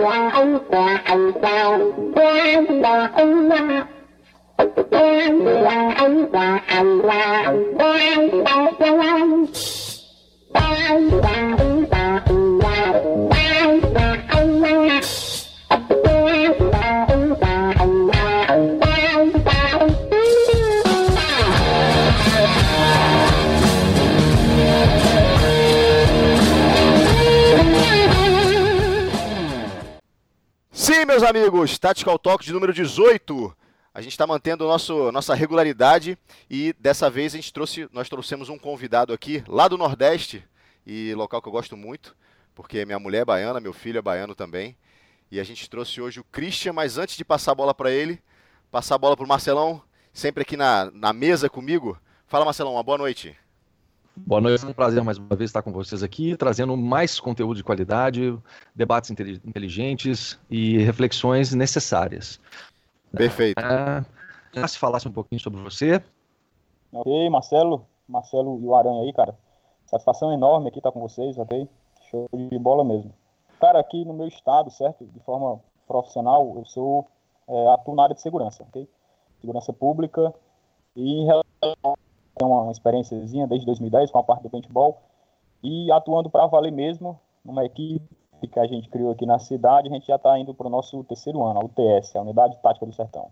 quang ông quà anh sao? Quang đò ông qua quang là anh quà anh là quang đò quang quang là ông amigos, Tactical Talk de número 18. A gente está mantendo nosso, nossa regularidade e dessa vez a gente trouxe, nós trouxemos um convidado aqui lá do Nordeste e local que eu gosto muito, porque minha mulher é baiana, meu filho é baiano também. E a gente trouxe hoje o Christian, mas antes de passar a bola para ele, passar a bola para o Marcelão, sempre aqui na, na mesa comigo. Fala, Marcelão, uma boa noite. Boa noite, é um prazer mais uma vez estar com vocês aqui, trazendo mais conteúdo de qualidade, debates inteligentes e reflexões necessárias. Perfeito. É, se falasse um pouquinho sobre você. Ok, Marcelo, Marcelo e o Aranha aí, cara. Satisfação enorme aqui estar com vocês, ok? Show de bola mesmo. Cara, aqui no meu estado, certo? De forma profissional, eu sou é, atuo na área de segurança, ok? Segurança pública e em relação tenho uma experiênciazinha desde 2010 com a parte do paintball e atuando para valer mesmo numa equipe que a gente criou aqui na cidade, a gente já está indo para o nosso terceiro ano, a UTS, a Unidade Tática do Sertão.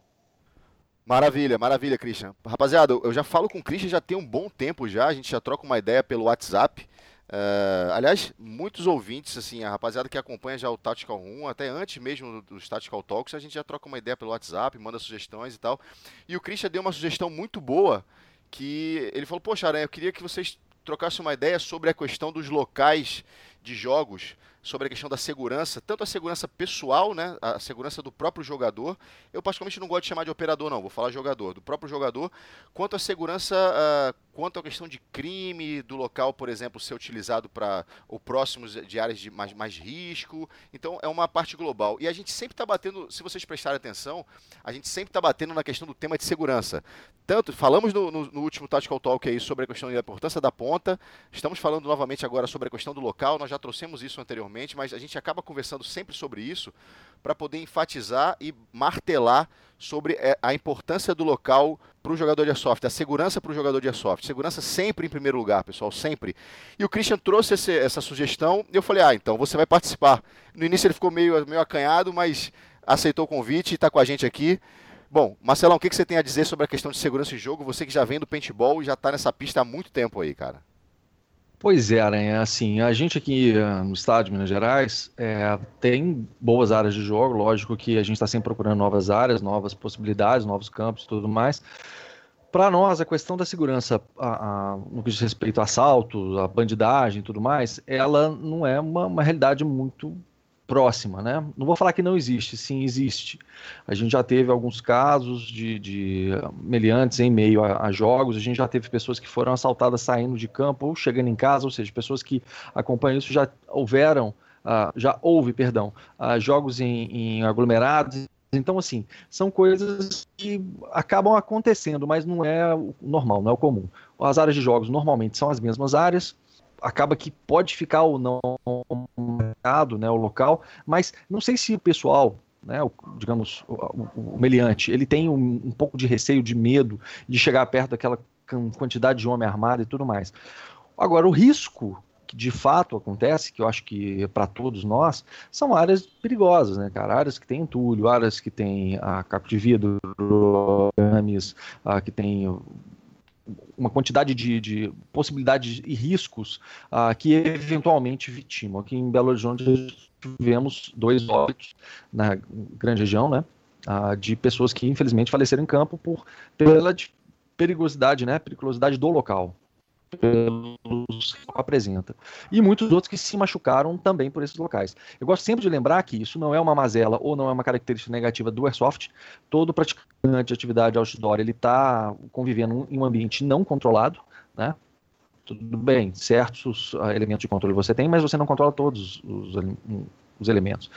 Maravilha, maravilha, Christian. Rapaziada, eu já falo com o Christian já tem um bom tempo já, a gente já troca uma ideia pelo WhatsApp. Uh, aliás, muitos ouvintes, assim, a rapaziada que acompanha já o Tactical 1, até antes mesmo dos Tactical Talks, a gente já troca uma ideia pelo WhatsApp, manda sugestões e tal. E o Christian deu uma sugestão muito boa que ele falou: Poxa, Aranha, eu queria que vocês trocassem uma ideia sobre a questão dos locais de jogos sobre a questão da segurança, tanto a segurança pessoal, né, a segurança do próprio jogador. Eu particularmente não gosto de chamar de operador, não, vou falar jogador, do próprio jogador, quanto a segurança, uh, quanto a questão de crime do local, por exemplo, ser utilizado para o próximos de áreas de mais, mais risco. Então é uma parte global. E a gente sempre está batendo, se vocês prestarem atenção, a gente sempre está batendo na questão do tema de segurança. Tanto, falamos no, no, no último Tactical Talk aí sobre a questão da importância da ponta, estamos falando novamente agora sobre a questão do local, nós já trouxemos isso anteriormente mas a gente acaba conversando sempre sobre isso para poder enfatizar e martelar sobre é, a importância do local para o jogador de airsoft, a segurança para o jogador de airsoft. Segurança sempre em primeiro lugar, pessoal, sempre. E o Christian trouxe esse, essa sugestão e eu falei, ah, então você vai participar. No início ele ficou meio, meio acanhado, mas aceitou o convite e está com a gente aqui. Bom, Marcelão, o que, que você tem a dizer sobre a questão de segurança em jogo? Você que já vem do paintball e já está nessa pista há muito tempo aí, cara. Pois é, Aranha, assim, a gente aqui uh, no estado de Minas Gerais é, tem boas áreas de jogo, lógico que a gente está sempre procurando novas áreas, novas possibilidades, novos campos e tudo mais. Para nós, a questão da segurança, a, a, no que diz respeito a assalto, a bandidagem e tudo mais, ela não é uma, uma realidade muito próxima, né? Não vou falar que não existe, sim existe. A gente já teve alguns casos de, de meliantes em meio a, a, jogos, a gente já teve pessoas que foram assaltadas saindo de campo ou chegando em casa, ou seja, pessoas que acompanham isso já houveram, uh, já houve, perdão, uh, jogos em, em aglomerados. Então, assim, são coisas que acabam acontecendo, mas não é o normal, não é o comum. As áreas de jogos normalmente são as mesmas áreas, acaba que pode ficar ou não mercado, né, o local, mas não sei se o pessoal, né, o, digamos, o, o, o meliante, ele tem um, um, pouco de receio, de medo de chegar perto daquela quantidade de homem armado e tudo mais. Agora, o risco que de fato acontece, que eu acho que para todos nós, são áreas perigosas, né, cara? Áreas que tem entulho, áreas que tem a caco de vidro, arames, que tem uma quantidade de, de, possibilidades e riscos uh, que eventualmente vitimam. Aqui em Belo Horizonte tivemos dois óbitos na grande região, né, uh, de pessoas que infelizmente faleceram em campo por pela perigosidade, né, periculosidade do local pelos que apresenta. E muitos outros que se machucaram também por esses locais. Eu gosto sempre de lembrar que isso não é uma mazela ou não é uma característica negativa do Airsoft. Todo praticante de atividade outdoor ele está convivendo em um ambiente não controlado, né? Tudo bem, certos uh, elementos de controle você tem, mas você não controla todos os, os elementos.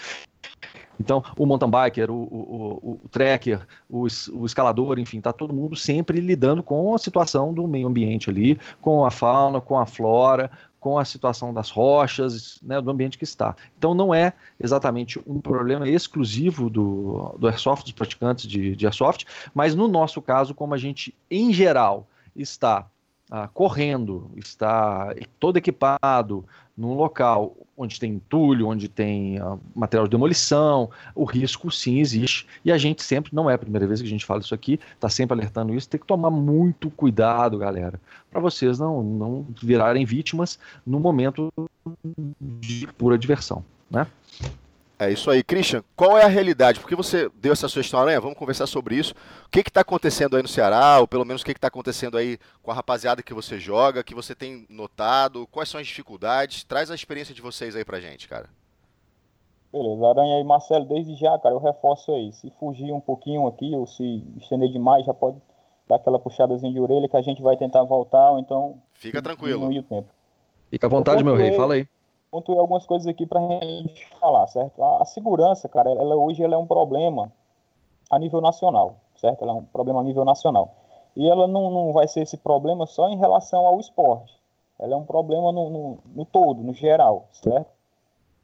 Então, o mountain biker, o, o, o trekker, o, o, escalador, enfim, está todo mundo sempre lidando com a situação do meio ambiente ali, com a fauna, com a flora, com a situação das rochas, né, do ambiente que está. Então não é exatamente um problema exclusivo do, do airsoft, dos praticantes de, de airsoft, mas no nosso caso, como a gente em geral está ah, correndo, está todo equipado num local onde tem entulho, onde tem ah, material de demolição, o risco sim existe. E a gente sempre, não é a primeira vez que a gente fala isso aqui, está sempre alertando isso, tem que tomar muito cuidado, galera, para vocês não, não virarem vítimas no momento de pura diversão, né? É isso aí. Christian, qual é a realidade? Porque você deu essa sugestão, Aranha, vamos conversar sobre isso. O que está acontecendo aí no Ceará, ou pelo menos o que está acontecendo aí com a rapaziada que você joga, que você tem notado, quais são as dificuldades? Traz a experiência de vocês aí pra gente, cara. Beleza, Aranha e Marcelo, desde já, cara, eu reforço aí. Se fugir um pouquinho aqui, ou se estender demais, já pode dar aquela puxadazinha de orelha que a gente vai tentar voltar, ou então. Fica tranquilo. O tempo. Fica à vontade, meu rei, fala aí pontuei algumas coisas aqui para a gente falar, certo? A, a, segurança, cara, ela hoje ela é um problema a nível nacional, certo? Ela é um problema a nível nacional. E ela não, não vai ser esse problema só em relação ao esporte. Ela é um problema no, no, no todo, no geral, certo?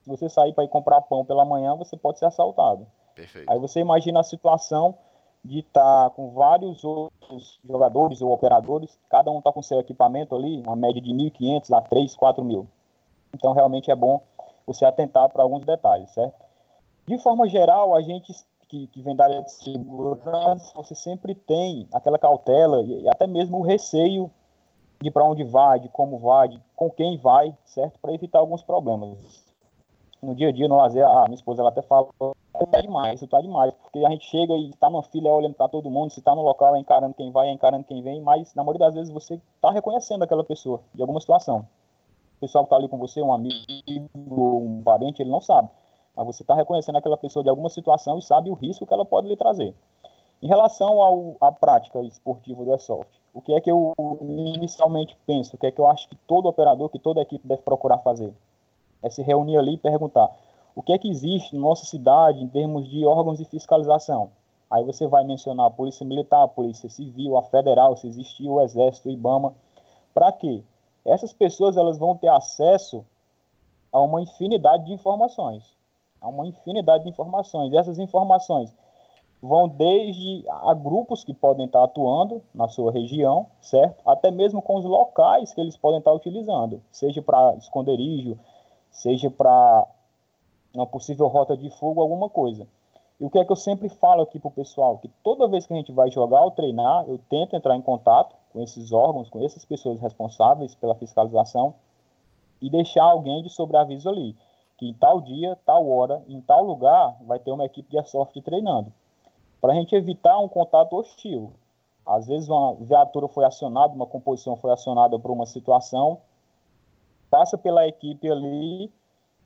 Se você sair para ir comprar pão pela manhã, você pode ser assaltado. Perfeito. Aí você imagina a situação de estar tá com vários outros jogadores ou operadores, cada um está com seu equipamento ali, uma média de 1.500 a 3, 4 mil. Então, realmente é bom você atentar para alguns detalhes, certo? De forma geral, a gente que, que vem da área de segurança, você sempre tem aquela cautela e até mesmo o receio de para onde vai, de como vai, de com quem vai, certo? Para evitar alguns problemas. No dia a dia, no lazer, a minha esposa ela até fala, tá demais, isso tá demais, porque a gente chega e está numa fila olhando para todo mundo, se está no local é encarando quem vai, é encarando quem vem, mas na maioria das vezes você está reconhecendo aquela pessoa de alguma situação. Pessoal que está ali com você, um amigo, um parente, ele não sabe. Mas você está reconhecendo aquela pessoa de alguma situação e sabe o risco que ela pode lhe trazer. Em relação ao, à prática esportiva do Airsoft, o que é que eu inicialmente penso, o que é que eu acho que todo operador, que toda equipe deve procurar fazer? É se reunir ali e perguntar o que é que existe na nossa cidade em termos de órgãos de fiscalização. Aí você vai mencionar a Polícia Militar, a Polícia Civil, a Federal, se existir o Exército, o IBAMA. Para quê? Essas pessoas elas vão ter acesso a uma infinidade de informações. A uma infinidade de informações. Essas informações vão desde a grupos que podem estar atuando na sua região, certo? Até mesmo com os locais que eles podem estar utilizando, seja para esconderijo, seja para uma possível rota de fogo, alguma coisa. E o que é que eu sempre falo aqui para o pessoal? Que toda vez que a gente vai jogar ou treinar, eu tento entrar em contato com esses órgãos, com essas pessoas responsáveis pela fiscalização e deixar alguém de sobreaviso ali, que em tal dia, tal hora, em tal lugar, vai ter uma equipe de airsoft treinando. Para a gente evitar um contato hostil. Às vezes uma viatura foi acionada, uma composição foi acionada por uma situação, passa pela equipe ali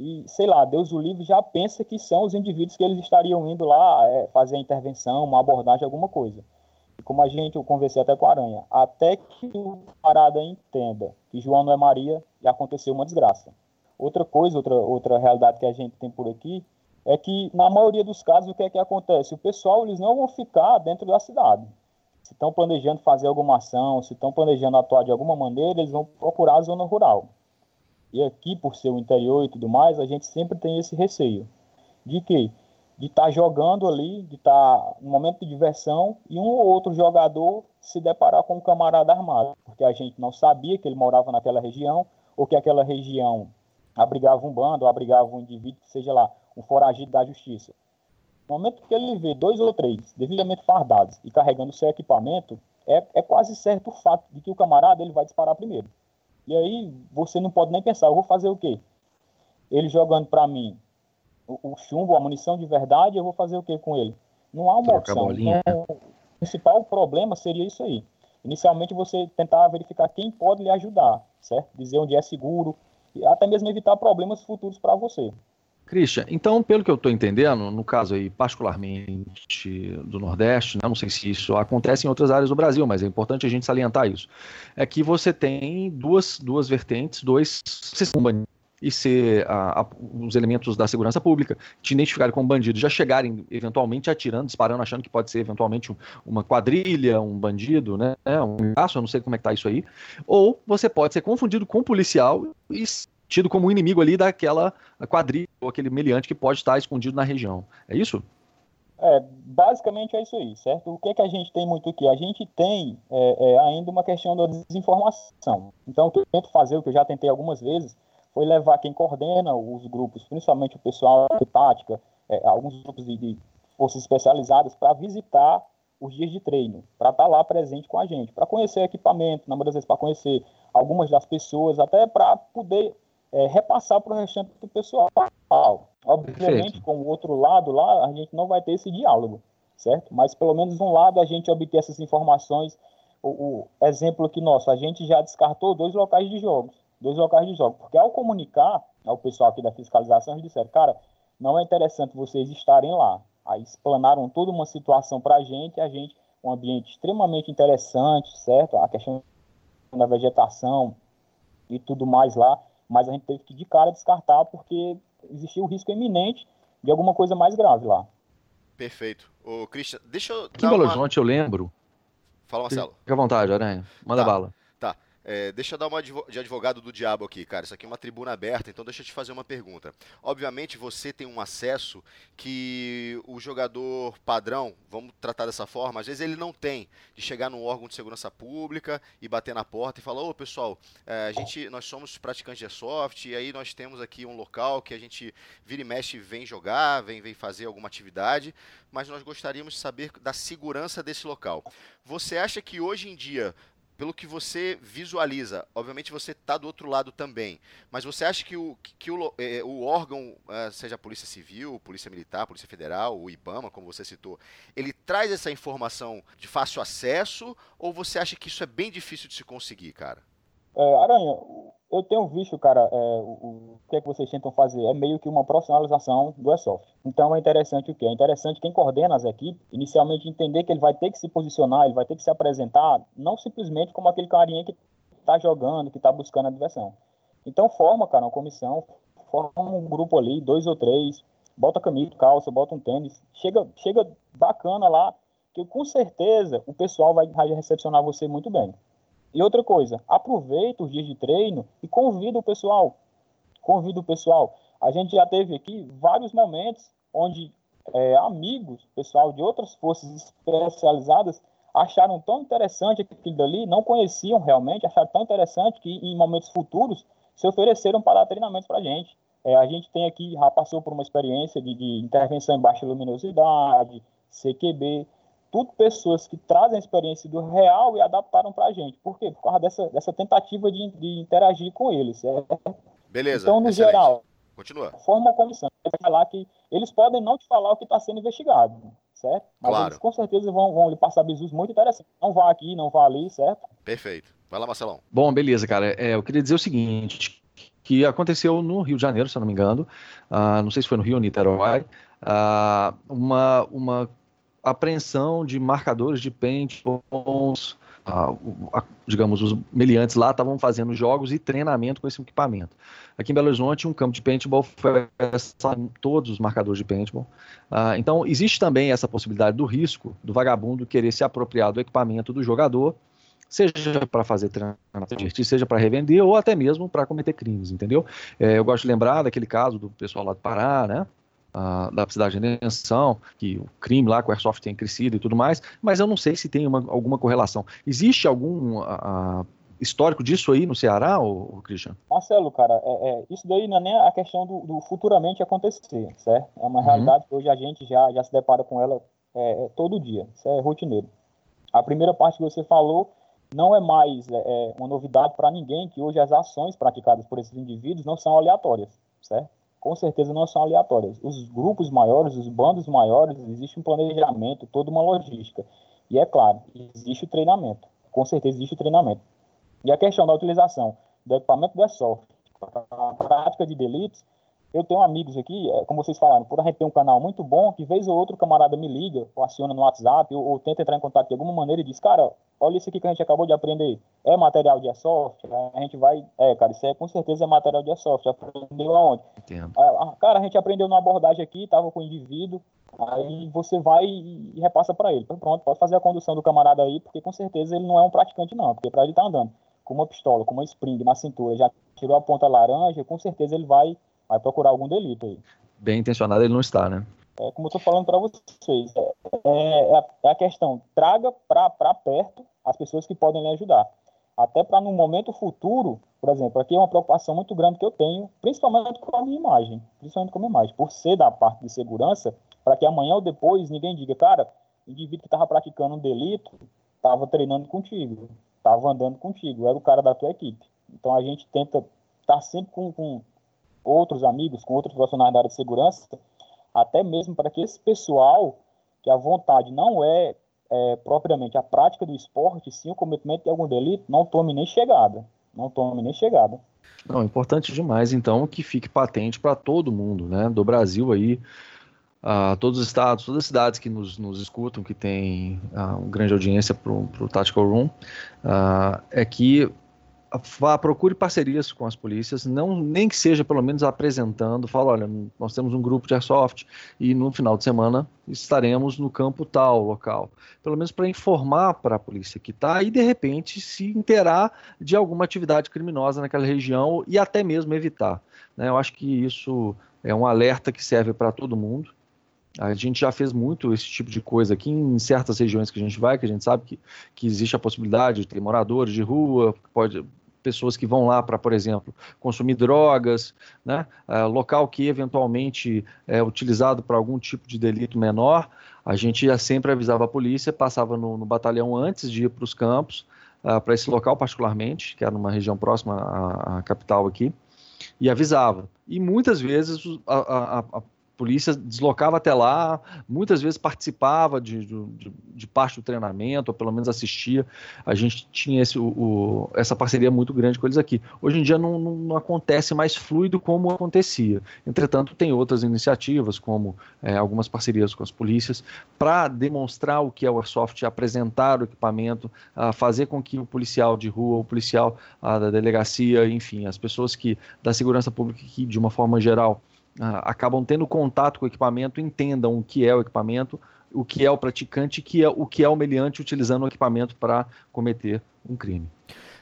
e, sei lá, Deus o livre já pensa que são os indivíduos que eles estariam indo lá é, fazer a intervenção, uma abordagem, alguma coisa. E como a gente, eu conversei até com a Aranha, até que o parada entenda que João não é Maria e aconteceu uma desgraça. Outra coisa, outra, outra realidade que a gente tem por aqui, é que na maioria dos casos o que é que acontece? O pessoal eles não vão ficar dentro da cidade. Se estão planejando fazer alguma ação, se estão planejando atuar de alguma maneira, eles vão procurar a zona rural. E aqui, por ser o interior e tudo mais, a gente sempre tem esse receio de que de estar tá jogando ali, de estar tá no momento de diversão e um ou outro jogador se deparar com um camarada armado, porque a gente não sabia que ele morava naquela região ou que aquela região abrigava um bando abrigava um indivíduo, seja lá, um foragido da justiça. No momento que ele vê dois ou três devidamente fardados e carregando seu equipamento, é, é quase certo o fato de que o camarada ele vai disparar primeiro. E aí você não pode nem pensar, eu vou fazer o quê? Ele jogando para mim o, o, chumbo, a munição de verdade, eu vou fazer o quê com ele? Não há uma Troca opção. Então, o principal problema seria isso aí. Inicialmente você tentar verificar quem pode lhe ajudar, certo? Dizer onde é seguro e até mesmo evitar problemas futuros para você. Christian, então, pelo que eu estou entendendo, no caso aí, particularmente do Nordeste, né, não sei se isso acontece em outras áreas do Brasil, mas é importante a gente salientar isso, é que você tem duas, duas vertentes, dois e ser a, a, os elementos da segurança pública te identificarem como bandido, já chegarem eventualmente atirando, disparando, achando que pode ser eventualmente um, uma quadrilha, um bandido, né, um gasto, eu não sei como é que tá isso aí, ou você pode ser confundido com um policial e tido como inimigo ali daquela quadrilha ou aquele meliante que pode estar escondido na região. É isso? É, basicamente é isso aí, certo? O que, é que a gente tem muito aqui? A gente tem é, é, ainda uma questão da desinformação. Então, o que eu tento fazer, o que eu já tentei algumas vezes, foi levar quem coordena os grupos, principalmente o pessoal de tática, é, alguns grupos de, de forças especializadas, para visitar os dias de treino, para estar tá lá presente com a gente, para conhecer equipamento, na maioria das vezes para conhecer algumas das pessoas, até para poder é, repassar para o restante do pessoal. Obviamente, Perfeito. com o outro lado lá, a gente não vai ter esse diálogo, certo? Mas pelo menos um lado a gente obter essas informações. O, o, exemplo aqui nosso, a gente já descartou dois locais de jogos, dois locais de jogos, porque ao comunicar ao pessoal aqui da fiscalização, eles disseram, cara, não é interessante vocês estarem lá. Aí explanaram toda uma situação para a gente, a gente, um ambiente extremamente interessante, certo? A questão da vegetação e tudo mais lá, mas a gente teve que de cara descartar porque existia o risco iminente de alguma coisa mais grave lá. Perfeito. Ô, Christian, deixa eu. Aqui em Belo Horizonte eu lembro. Fala, Marcelo. Fica à vontade, Aranha. Manda tá. bala. É, deixa eu dar uma de advogado do diabo aqui, cara. Isso aqui é uma tribuna aberta, então deixa eu te fazer uma pergunta. Obviamente você tem um acesso que o jogador padrão, vamos tratar dessa forma, às vezes ele não tem, de chegar num órgão de segurança pública e bater na porta e falar, ô pessoal, é, a gente, nós somos praticantes de airsoft e aí nós temos aqui um local que a gente vira e mexe vem jogar, vem, vem fazer alguma atividade, mas nós gostaríamos de saber da segurança desse local. Você acha que hoje em dia pelo que você visualiza, obviamente você está do outro lado também, mas você acha que o, que o, é, o órgão, é, seja a Polícia Civil, Polícia Militar, Polícia Federal, o IBAMA, como você citou, ele traz essa informação de fácil acesso ou você acha que isso é bem difícil de se conseguir, cara? É, Aranha, eu tenho visto, cara, é, o, o, que é que vocês tentam fazer? É meio que uma profissionalização do Airsoft. Então é interessante o quê? É interessante quem coordena as equipes, inicialmente entender que ele vai ter que se posicionar, ele vai ter que se apresentar, não simplesmente como aquele carinha que está jogando, que está buscando a diversão. Então forma, cara, uma comissão, forma um grupo ali, dois ou três, bota camisa, calça, bota um tênis, chega, chega bacana lá, que com certeza o pessoal vai recepcionar você muito bem. E outra coisa, aproveita os dias de treino e convida o pessoal. Convida o pessoal. A gente já teve aqui vários momentos onde é, amigos, pessoal de outras forças especializadas, acharam tão interessante aquilo dali, não conheciam realmente, acharam tão interessante que em momentos futuros se ofereceram para dar treinamentos para a gente. É, a gente tem aqui, já passou por uma experiência de, de intervenção em baixa luminosidade, CQB, tudo pessoas que trazem a experiência do real e adaptaram para a gente. Por quê? Por causa dessa, dessa tentativa de, de interagir com eles. É... Beleza. Então, no excelente. geral, Continua. forma uma comissão. Vai falar que eles podem não te falar o que está sendo investigado, certo? Mas claro. eles com certeza vão, vão lhe passar bisus muito interessantes. Não vá aqui, não vá ali, certo? Perfeito. Vai lá, Marcelão. Bom, beleza, cara. É, eu queria dizer o seguinte, que aconteceu no Rio de Janeiro, se eu não me engano, uh, não sei se foi no Rio ou Niterói, uh, uma, uma apreensão de marcadores de paintballs, ah, digamos, os meliantes lá estavam fazendo jogos e treinamento com esse equipamento. Aqui em Belo Horizonte, um campo de paintball foi todos os marcadores de paintball. Ah, então, existe também essa possibilidade do risco do vagabundo querer se apropriar do equipamento do jogador, seja para fazer treinamento, seja para revender ou até mesmo para cometer crimes, entendeu? É, eu gosto de lembrar daquele caso do pessoal lá do Pará, né? Da cidade de redenção, que o crime lá com o Airsoft tem crescido e tudo mais, mas eu não sei se tem uma, alguma correlação. Existe algum histórico disso aí no Ceará, ou, ou Christian? Marcelo, cara, é, é, isso daí não é nem a questão do, do futuramente acontecer, certo? É uma uhum. realidade que hoje a gente já, já se depara com ela é, é todo dia, isso é rotineiro. A primeira parte que você falou não é mais é, é uma novidade para ninguém que hoje as ações praticadas por esses indivíduos não são aleatórias, certo? Com certeza não são aleatórias. Os grupos maiores, os bandos maiores, existe um planejamento, toda uma logística. E é claro, existe o treinamento. Com certeza existe o treinamento. E a questão da utilização do equipamento do airsoft, a prática de delitos, eu tenho amigos aqui, é, como vocês falaram, por a gente ter um canal muito bom, que vez ou outro camarada me liga, ou aciona no WhatsApp, ou, ou, tenta entrar em contato de alguma maneira e diz, cara, olha isso aqui que a gente acabou de aprender, é material de airsoft? A gente vai, é, cara, isso é com certeza é material de airsoft, aprendeu aonde? Entendo. Ah, cara, a gente aprendeu numa abordagem aqui, tava com o indivíduo, aí você vai e repassa para ele. Pronto, pode fazer a condução do camarada aí, porque com certeza ele não é um praticante não, porque para ele estar tá andando com uma pistola, com uma spring na cintura, já tirou a ponta laranja, com certeza ele vai vai procurar algum delito aí. Bem intencionado ele não está, né? É como eu estou falando para vocês, é, é, é, é, a questão, traga para perto as pessoas que podem lhe ajudar. Até para no momento futuro, por exemplo, aqui é uma preocupação muito grande que eu tenho, principalmente com a minha imagem, principalmente com a minha imagem, por ser da parte de segurança, para que amanhã ou depois ninguém diga, cara, o indivíduo que estava praticando um delito estava treinando contigo, estava andando contigo, era o cara da tua equipe. Então a gente tenta estar tá sempre com, com outros amigos, com outros profissionais da área de segurança, até mesmo para que esse pessoal, que a vontade não é, é, propriamente a prática do esporte, sim o cometimento de algum delito, não tome nem chegada. Não tome nem chegada. Não, importante demais, então, que fique patente para todo mundo, né, do Brasil aí, uh, todos os estados, todas as cidades que nos, nos escutam, que tem uh, uma grande audiência para o Tactical Room, uh, é que vá, procure parcerias com as polícias, não nem que seja pelo menos apresentando, fala, olha, nós temos um grupo de airsoft e no final de semana estaremos no campo tal, local. Pelo menos para informar para a polícia que está e de repente se interar de alguma atividade criminosa naquela região e até mesmo evitar. Né? Eu acho que isso é um alerta que serve para todo mundo. A gente já fez muito esse tipo de coisa aqui em certas regiões que a gente vai, que a gente sabe que, que existe a possibilidade de ter moradores de rua, pode, pessoas que vão lá para, por exemplo, consumir drogas, né? É, local que eventualmente é utilizado para algum tipo de delito menor, a gente já sempre avisava a polícia, passava no, no batalhão antes de ir para os campos, uh, para esse local particularmente, que era numa região próxima à, à capital aqui, e avisava. E muitas vezes a, a, a polícia deslocava até lá, muitas vezes participava de, de, de, parte do treinamento, ou pelo menos assistia. A gente tinha esse, o, o, essa parceria muito grande com eles aqui. Hoje em dia não, não, não, acontece mais fluido como acontecia. Entretanto, tem outras iniciativas, como é, algumas parcerias com as polícias, para demonstrar o que é o Airsoft, apresentar o equipamento, fazer com que o policial de rua, o policial da delegacia, enfim, as pessoas que da segurança pública que, de uma forma geral, acabam tendo contato com o equipamento, entendam o que é o equipamento, o que é o praticante, que é, o que é o meliante utilizando o equipamento para cometer um crime.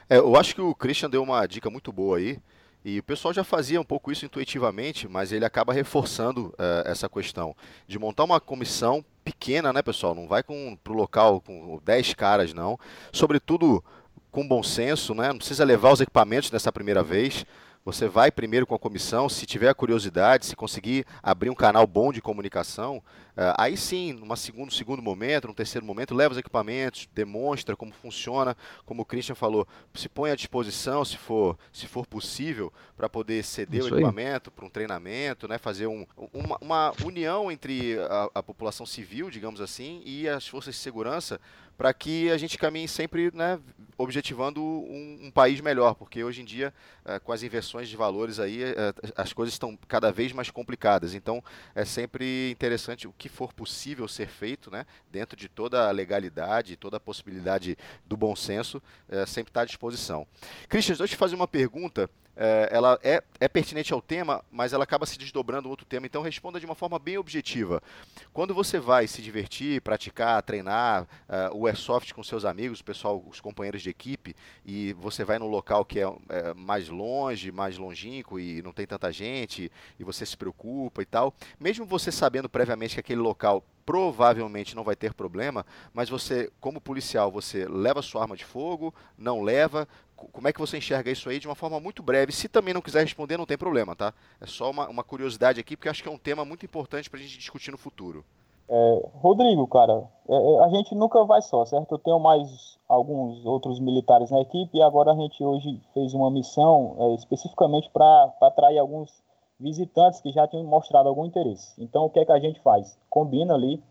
É, eu acho que o Christian deu uma dica muito boa aí. E o pessoal já fazia um pouco isso intuitivamente, mas ele acaba reforçando uh, essa questão de montar uma comissão pequena, né, pessoal? Não vai para o local com 10 caras, não. Sobretudo com bom senso, né? Não precisa levar os equipamentos nessa primeira vez. Você vai primeiro com a comissão, se tiver curiosidade, se conseguir abrir um canal bom de comunicação, aí sim, num segundo, segundo momento, num terceiro momento, leva os equipamentos, demonstra como funciona, como o Christian falou, se põe à disposição, se for, se for possível, para poder ceder Isso o equipamento para um treinamento, né, fazer um, uma, uma, união entre a, a, população civil, digamos assim, e as forças de segurança, para que a gente caminhe sempre né, objetivando um, um, país melhor, porque hoje em dia, uh, com as inversões de valores aí, uh, as coisas estão cada vez mais complicadas. Então, é sempre interessante o que for possível ser feito, né, dentro de toda a legalidade, toda a possibilidade do bom senso, é, sempre está à disposição. Christian, deixa eu te fazer uma pergunta. É, ela é, é, pertinente ao tema, mas ela acaba se desdobrando outro tema. Então responda de uma forma bem objetiva. Quando você vai se divertir, praticar, treinar uh, o airsoft com seus amigos, o pessoal, os companheiros de equipe, e você vai num local que é, é mais longe, mais longínquo e não tem tanta gente, e você se preocupa e tal, mesmo você sabendo previamente que aquele local provavelmente não vai ter problema, mas você, como policial, você leva sua arma de fogo, não leva, como é que você enxerga isso aí de uma forma muito breve? Se também não quiser responder, não tem problema, tá? É só uma, uma curiosidade aqui, porque acho que é um tema muito importante para a gente discutir no futuro. É, Rodrigo, cara, é, é, a gente nunca vai só, certo? Eu tenho mais alguns outros militares na equipe e agora a gente hoje fez uma missão é, especificamente para atrair alguns visitantes que já tinham mostrado algum interesse. Então, o que é que a gente faz? Combina ali,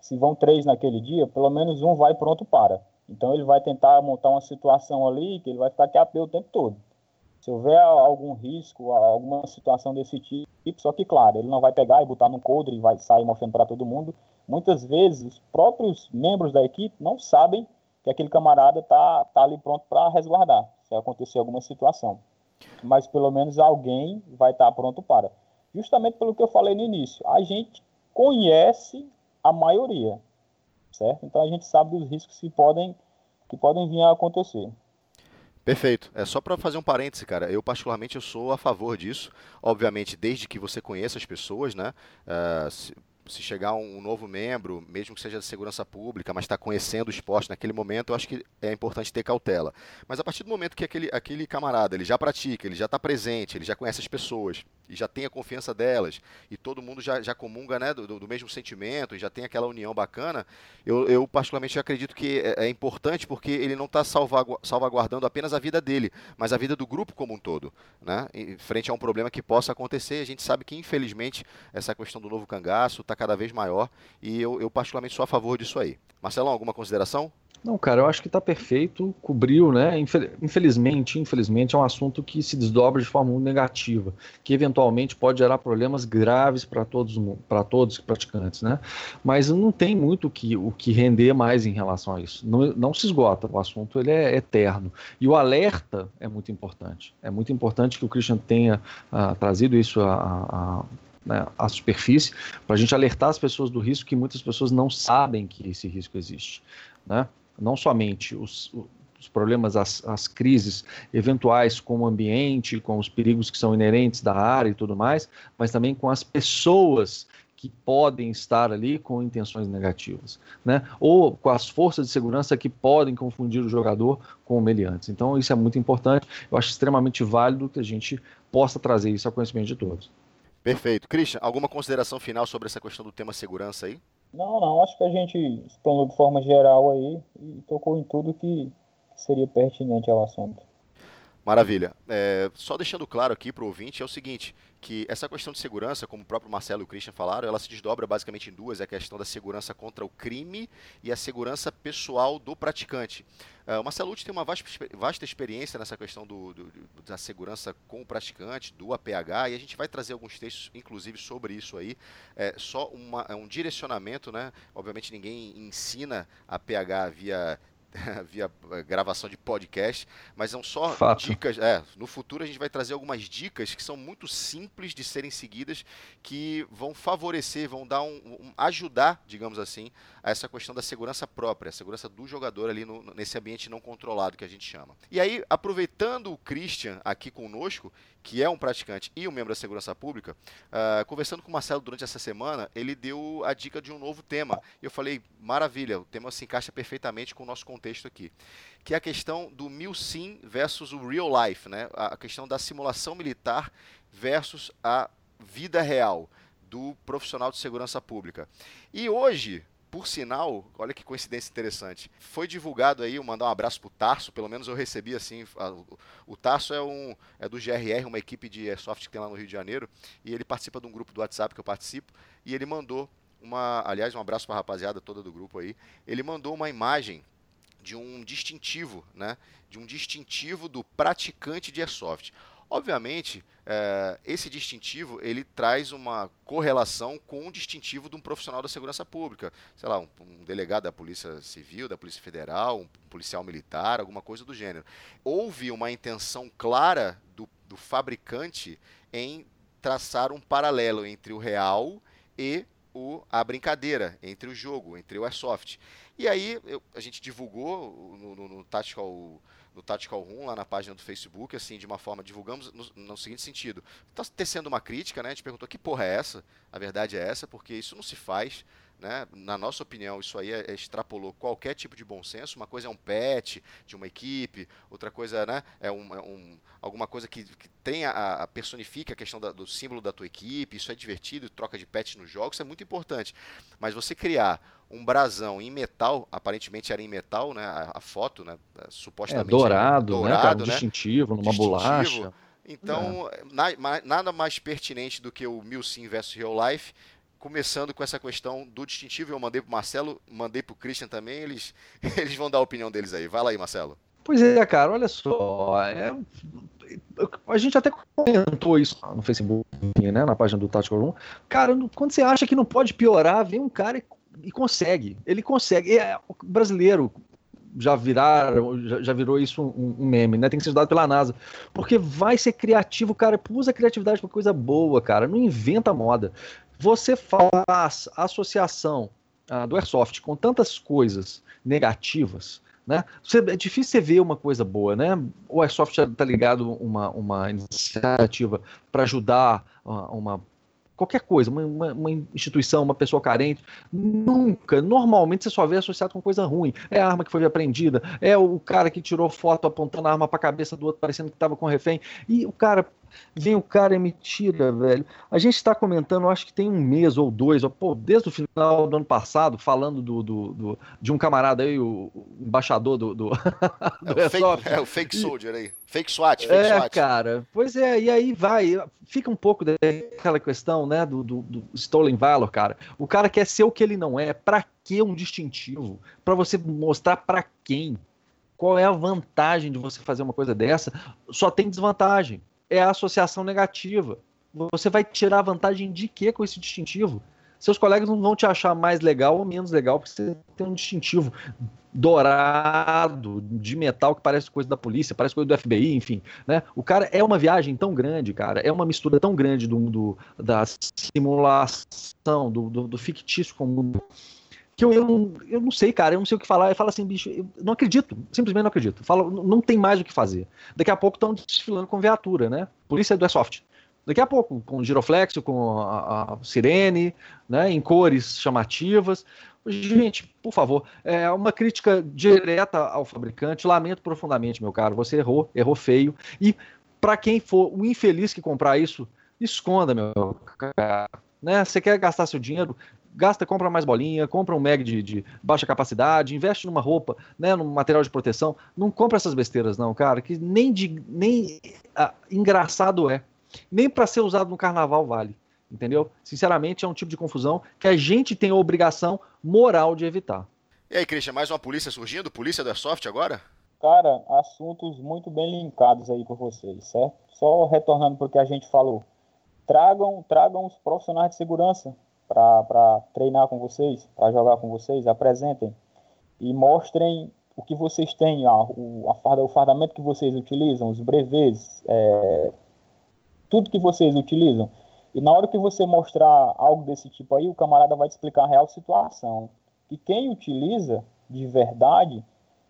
se vão três naquele dia, pelo menos um vai pronto para. Então ele vai tentar montar uma situação ali que ele vai ficar QAP o tempo todo. Se houver algum risco, alguma situação desse tipo, só que, claro, ele não vai pegar e botar no coldre e vai sair mostrando para todo mundo. Muitas vezes, os próprios membros da equipe não sabem que aquele camarada tá, tá ali pronto para resguardar, se acontecer alguma situação. Mas pelo menos alguém vai estar pronto para. Justamente pelo que eu falei no início, a gente conhece a maioria, certo? Então a gente sabe dos riscos que podem, que podem vir a acontecer. Perfeito. É só para fazer um parêntese, cara. Eu particularmente eu sou a favor disso. Obviamente, desde que você conheça as pessoas, né? Uh, se chegar um, novo membro, mesmo que seja de segurança pública, mas está conhecendo o esporte naquele momento, eu acho que é importante ter cautela. Mas a partir do momento que aquele, aquele camarada ele já pratica, ele já está presente, ele já conhece as pessoas e já tem a confiança delas e todo mundo já, já comunga né, do, do mesmo sentimento e já tem aquela união bacana, eu, eu particularmente acredito que é, é importante porque ele não está salvaguardando apenas a vida dele, mas a vida do grupo como um todo, né? Em frente a um problema que possa acontecer. A gente sabe que infelizmente essa questão do novo cangaço está cada vez maior e eu, eu particularmente sou a favor disso aí. Marcelão, alguma consideração? Não, cara, eu acho que está perfeito, cobriu, né? Infelizmente, infelizmente é um assunto que se desdobra de forma muito negativa, que eventualmente pode gerar problemas graves para todos, para todos os praticantes, né? Mas não tem muito que, o que render mais em relação a isso. Não, não se esgota, o assunto ele é eterno. E o alerta é muito importante. É muito importante que o Christian tenha uh, trazido isso a, a né, à superfície, para a gente alertar as pessoas do risco que muitas pessoas não sabem que esse risco existe. Né? Não somente os, os problemas, as, as crises eventuais com o ambiente, com os perigos que são inerentes da área e tudo mais, mas também com as pessoas que podem estar ali com intenções negativas, né? Ou com as forças de segurança que podem confundir o jogador com o meliantes. Então isso é muito importante. Eu acho extremamente válido que a gente possa trazer isso ao conhecimento de todos. Perfeito. Christian, alguma consideração final sobre essa questão do tema segurança aí? Não, não. Acho que a gente explanou de forma geral aí e tocou em tudo que seria pertinente ao assunto. Maravilha. É, só deixando claro aqui para o ouvinte é o seguinte, que essa questão de segurança, como o próprio Marcelo e o Christian falaram, ela se desdobra basicamente em duas, é a questão da segurança contra o crime e a segurança pessoal do praticante. Uh, o Marcelo Uti tem uma vasta, vasta, experiência nessa questão do, do, da segurança com o praticante, do APH, e a gente vai trazer alguns textos, inclusive, sobre isso aí. É só uma, é um direcionamento, né? Obviamente ninguém ensina APH via via eh, gravação de podcast, mas são só Fato. dicas. É, no futuro a gente vai trazer algumas dicas que são muito simples de serem seguidas, que vão favorecer, vão dar um, um ajudar, digamos assim, a essa questão da segurança própria, a segurança do jogador ali no, nesse ambiente não controlado que a gente chama. E aí, aproveitando o Christian aqui conosco, que é um praticante e um membro da segurança pública, uh, conversando com o Marcelo durante essa semana, ele deu a dica de um novo tema. Eu falei, maravilha, o tema se encaixa perfeitamente com o nosso contexto aqui, que é a questão do mil sim versus o real life, né? a questão da simulação militar versus a vida real do profissional de segurança pública. E hoje, por sinal, olha que coincidência interessante. Foi divulgado aí, mandar um abraço pro Tarso, pelo menos eu recebi assim. A, o Tarso é um é do GRR, uma equipe de airsoft que tem lá no Rio de Janeiro, e ele participa de um grupo do WhatsApp que eu participo, e ele mandou uma, aliás, um abraço para a rapaziada toda do grupo aí. Ele mandou uma imagem de um distintivo, né? De um distintivo do praticante de airsoft. Obviamente, é, esse distintivo ele traz uma correlação com o distintivo de um profissional da segurança pública, sei lá, um, um delegado da Polícia Civil, da Polícia Federal, um policial militar, alguma coisa do gênero. Houve uma intenção clara do, do fabricante em traçar um paralelo entre o real e o, a brincadeira, entre o jogo, entre o airsoft. E aí eu, a gente divulgou no, no, no Tactical no Tactical Room, lá na página do Facebook, assim, de uma forma, divulgamos no, no seguinte sentido. Está tecendo uma crítica, né? A gente perguntou que porra é essa? A verdade é essa, porque isso não se faz. Né? Na nossa opinião, isso aí é, é, extrapolou qualquer tipo de bom senso. Uma coisa é um pet de uma equipe, outra coisa né, é, um, é um alguma coisa que, que tenha a, a personifique a questão da, do símbolo da tua equipe. Isso é divertido, troca de pet nos jogos, isso é muito importante. Mas você criar um brasão em metal, aparentemente era em metal, né? A, a foto, né? É, supostamente. É, dourado, dourado, né? um né? distintivo, numa distintivo. bolacha. Então, é. na, nada mais pertinente do que o Milsim versus Real Life começando com essa questão do distintivo, eu mandei para o Marcelo, mandei para o Christian também, eles, eles vão dar a opinião deles aí. Vai lá aí, Marcelo. Pois é, cara, olha só. É, a gente até comentou isso no Facebook, né, na página do Tactical Room. Cara, quando você acha que não pode piorar, vem um cara e, e consegue. Ele consegue. É, o brasileiro já viraram, já, já virou isso um, um, meme, né? Tem que ser estudado pela NASA. Porque vai ser criativo, cara. Usa a criatividade para coisa boa, cara. Não inventa moda. Você faz associação ah, do Airsoft com tantas coisas negativas, né? Você, é difícil você ver uma coisa boa, né? O Airsoft está ligado uma, uma iniciativa para ajudar uma, uma qualquer coisa, uma, uma, uma, instituição, uma pessoa carente, nunca, normalmente você só vê associado com coisa ruim. É a arma que foi apreendida, é o cara que tirou foto apontando a arma para a cabeça do outro, parecendo que estava com refém. E o cara, vem o cara e me tira, velho. A gente está comentando, acho que tem um mês ou dois, ou, pô, desde o final do ano passado, falando do, do, do de um camarada aí, o, o embaixador do. do, do é, o fake, é, o fake soldier aí. Fake SWAT, fake é, SWAT. cara. Pois é, e aí vai, fica um pouco daquela questão, né, do, do, do, Stolen Valor, cara. O cara quer ser o que ele não é. Pra que um distintivo? Para você mostrar para quem? Qual é a vantagem de você fazer uma coisa dessa? Só tem desvantagem é a associação negativa. Você vai tirar vantagem de quê com esse distintivo? Seus colegas não vão te achar mais legal ou menos legal porque você tem um distintivo dourado de metal que parece coisa da polícia, parece coisa do FBI, enfim, né? O cara é uma viagem tão grande, cara, é uma mistura tão grande do, do da simulação, do, do, do fictício com o mundo que eu, eu, eu não sei, cara, eu não sei o que falar. Eu falo assim, bicho, eu não acredito, simplesmente não acredito. Falo, não tem mais o que fazer. Daqui a pouco estão desfilando com viatura, né? Polícia do Airsoft. Daqui a pouco, com giroflexo, com a, a sirene, né, em cores chamativas. Gente, por favor, é uma crítica direta ao fabricante. Lamento profundamente, meu caro. Você errou, errou feio. E para quem for o infeliz que comprar isso, esconda, meu cara. Né? Você quer gastar seu dinheiro? Gasta, compra mais bolinha, compra um mag de, de, baixa capacidade, investe numa roupa, né, num material de proteção. Não compra essas besteiras, não, cara, que nem, de, nem ah, engraçado é. Nem para ser usado no carnaval vale. Entendeu? Sinceramente, é um tipo de confusão que a gente tem a obrigação moral de evitar. E aí, Christian, mais uma polícia surgindo? Polícia da Soft agora? Cara, assuntos muito bem linkados aí por vocês, certo? Só retornando para o que a gente falou. Tragam, tragam os profissionais de segurança para treinar com vocês, para jogar com vocês, apresentem e mostrem o que vocês têm, a, o, a farda, o fardamento que vocês utilizam, os brevês, é, tudo que vocês utilizam. E na hora que você mostrar algo desse tipo aí, o camarada vai te explicar a real situação. E quem utiliza de verdade,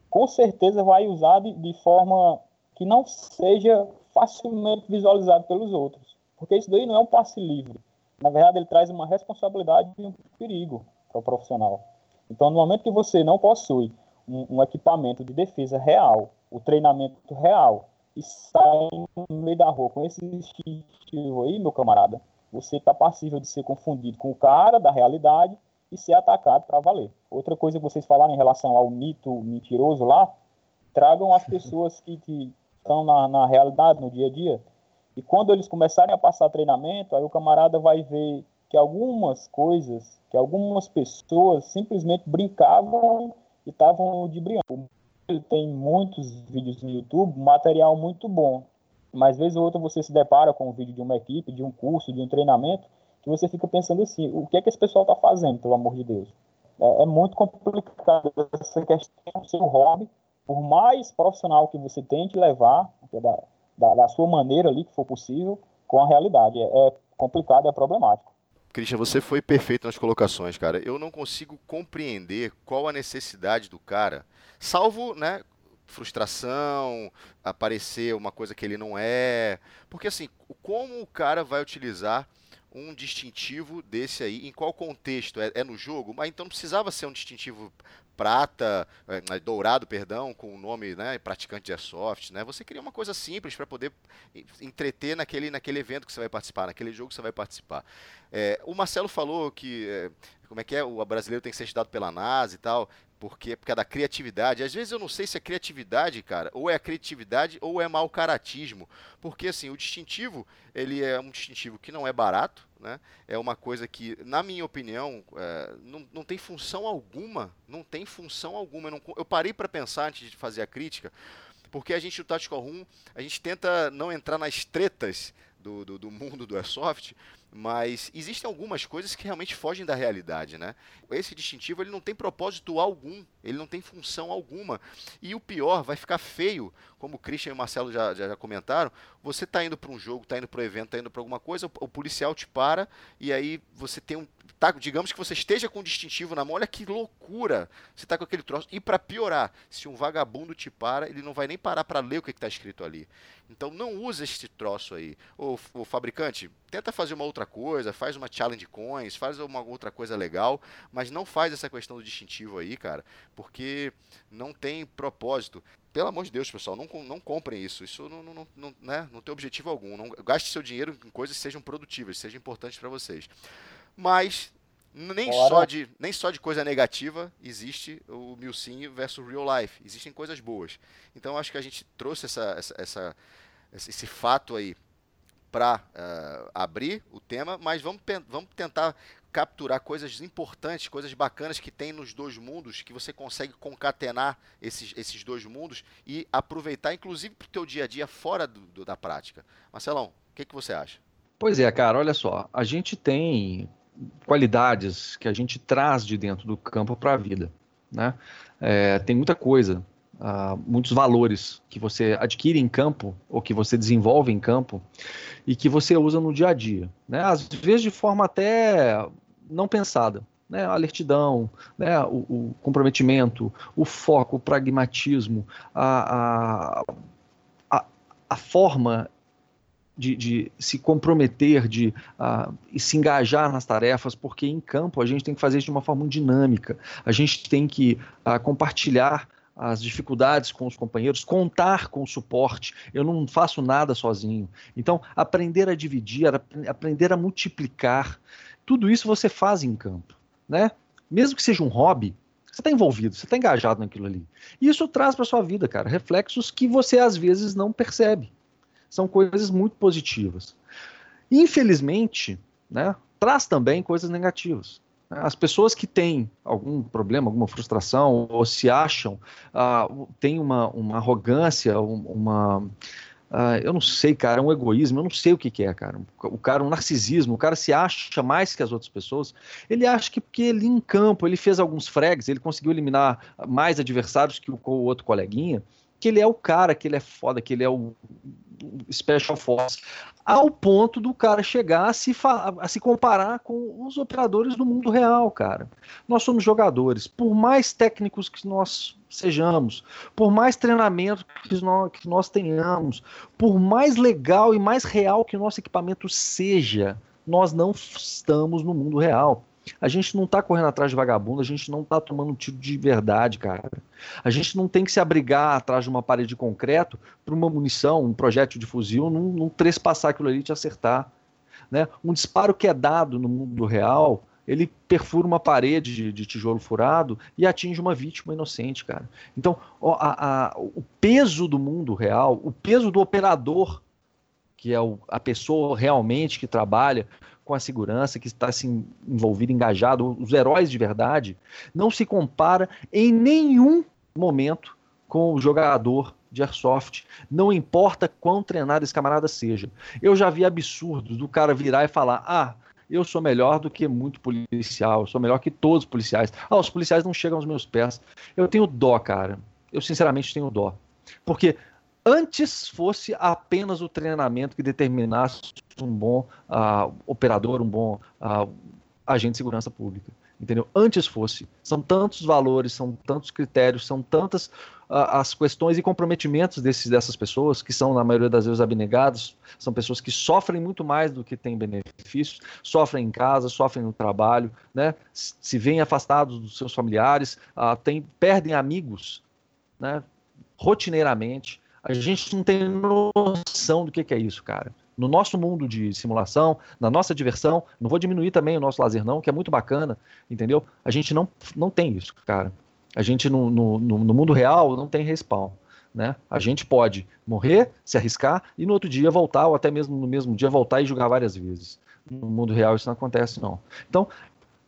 com certeza vai usar de, de forma que não seja facilmente visualizado pelos outros. Porque isso daí não é um passe livre na verdade, ele traz uma responsabilidade e um perigo para o profissional. Então, no momento que você não possui um, um equipamento de defesa real, o treinamento real, e sai no meio da rua com esse distintivo aí, meu camarada, você está passível de ser confundido com o cara da realidade e ser atacado para valer. Outra coisa que vocês falaram em relação ao mito mentiroso lá, tragam as pessoas que, que estão na, na realidade, no dia a dia, e quando eles começarem a passar treinamento, aí o camarada vai ver que algumas coisas, que algumas pessoas simplesmente brincavam e estavam de brinco. Tem muitos vídeos no YouTube, material muito bom. Mas vez ou outra você se depara com um vídeo de uma equipe, de um curso, de um treinamento, que você fica pensando assim, o que é que esse pessoal está fazendo, pelo amor de Deus? É, é muito complicado essa questão do seu hobby, por mais profissional que você tente levar, é da, da, sua maneira ali, que for possível, com a realidade. É, é complicado, é problemático. Christian, você foi perfeito nas colocações, cara. Eu não consigo compreender qual a necessidade do cara, salvo, né, frustração, aparecer uma coisa que ele não é. Porque assim, como o cara vai utilizar um distintivo desse aí? Em qual contexto? É, é no jogo? Mas então precisava ser um distintivo prata, é, dourado, perdão, com o nome, né, praticante de airsoft, né? Você queria uma coisa simples para poder entreter naquele, naquele evento que você vai participar, naquele jogo que você vai participar. É, o Marcelo falou que, é, como é que é, o brasileiro tem que ser estudado pela NASA e tal porque por causa da criatividade. Às vezes eu não sei se é criatividade, cara, ou é a criatividade ou é mau caratismo, porque assim, o distintivo, ele é um distintivo que não é barato, né? É uma coisa que, na minha opinião, é, não, não tem função alguma, não tem função alguma. Eu, não, eu parei para pensar antes de fazer a crítica, porque a gente, o Tactical Room, a gente tenta não entrar nas tretas do, do, do mundo do Airsoft, mas existem algumas coisas que realmente fogem da realidade, né? Esse distintivo ele não tem propósito algum, ele não tem função alguma. E o pior, vai ficar feio, como o Christian e o Marcelo já, já, já comentaram, você está indo para um jogo, está indo para um evento, está indo para alguma coisa, o, o, policial te para e aí você tem um... Tá, digamos que você esteja com um distintivo na mão, olha que loucura, você está com aquele troço. E para piorar, se um vagabundo te para, ele não vai nem parar para ler o que está escrito ali. Então não usa esse troço aí. O, o fabricante, tenta fazer uma outra coisa, faz uma challenge coins, faz uma outra coisa legal, mas não faz essa questão do distintivo aí, cara, porque não tem propósito. Pelo amor de Deus, pessoal, não, não comprem isso. Isso não, não, não, né, não tem objetivo algum. Não, gaste seu dinheiro em coisas que sejam produtivas, sejam importantes para vocês. Mas nem só, de, nem só de coisa negativa existe o Milsim versus Real Life. Existem coisas boas. Então acho que a gente trouxe essa, essa, essa esse fato aí para uh, eh, abrir o tema, mas vamos, vamos tentar capturar coisas importantes, coisas bacanas que tem nos dois mundos, que você consegue concatenar esses, esses dois mundos e aproveitar, inclusive, para o teu dia a dia fora do, do, da prática. Marcelão, o que, que você acha? Pois é, cara, olha só, a gente tem qualidades que a gente traz de dentro do campo para a vida, né? É, tem muita coisa uh, muitos valores que você adquire em campo ou que você desenvolve em campo e que você usa no dia a dia, né? Às vezes de forma até não pensada, né? A alertidão, né? O, o comprometimento, o foco, o pragmatismo, a, a, a, forma de, de, se comprometer, de uh, e se engajar nas tarefas, porque em campo a gente tem que fazer isso de uma forma dinâmica. A gente tem que uh, compartilhar as dificuldades com os companheiros, contar com o suporte. Eu não faço nada sozinho. Então, aprender a dividir, aprender a multiplicar, tudo isso você faz em campo, né? Mesmo que seja um hobby, você está envolvido, você está engajado naquilo ali. E isso traz para sua vida, cara, reflexos que você às vezes não percebe. São coisas muito positivas. Infelizmente, né, traz também coisas negativas. As pessoas que têm algum problema, alguma frustração, ou se acham, uh, têm uma, uma arrogância, uma. Uh, eu não sei, cara, um egoísmo, eu não sei o que, que, é, cara. O cara, um narcisismo, o cara se acha mais que as outras pessoas. Ele acha que porque ele em campo, ele fez alguns fregs, ele conseguiu eliminar mais adversários que o, o outro coleguinha, que ele é o cara, que ele é foda, que ele é o Special Force, ao ponto do cara chegar a se, a se comparar com os operadores do mundo real, cara. Nós somos jogadores, por mais técnicos que nós sejamos, por mais treinamento que nós, que nós tenhamos, por mais legal e mais real que o nosso equipamento seja, nós não estamos no mundo real. A gente não tá correndo atrás de vagabundo, a gente não tá tomando tiro de verdade, cara. A gente não tem que se abrigar atrás de uma parede de concreto para uma munição, um projétil de fuzil, não, não trespassar aquilo ali e te acertar. Né? Um disparo que é dado no mundo real, ele perfura uma parede de, de, tijolo furado e atinge uma vítima inocente, cara. Então, a, a, o peso do mundo real, o peso do operador, que é o, a pessoa realmente que trabalha com a segurança, que está assim, envolvido, engajado, os heróis de verdade, não se compara em nenhum momento com o jogador de airsoft. Não importa quão treinado esse camarada seja. Eu já vi absurdos do cara virar e falar: ah, eu sou melhor do que muito policial, eu sou melhor que todos os policiais. Ah, os policiais não chegam aos meus pés. Eu tenho dó, cara. Eu sinceramente tenho dó. Porque antes fosse apenas o treinamento que determinasse um bom uh, operador, um bom uh, agente de segurança pública. Entendeu? Antes fosse. São tantos valores, são tantos critérios, são tantas uh, as questões e comprometimentos desses, dessas pessoas, que são, na maioria das vezes, abnegados, são pessoas que sofrem muito mais do que têm benefícios, sofrem em casa, sofrem no trabalho, né? se veem afastados dos seus familiares, tem, perdem amigos né? rotineiramente, a gente não tem noção do que, que é isso, cara. No nosso mundo de simulação, na nossa diversão, não vou diminuir também o nosso lazer, não, que é muito bacana, entendeu? A gente não, não tem isso, cara. A gente no, no, no mundo real não tem respawn. Né? A gente pode morrer, se arriscar e no outro dia voltar, ou até mesmo no mesmo dia voltar e jogar várias vezes. No mundo real isso não acontece, não. Então,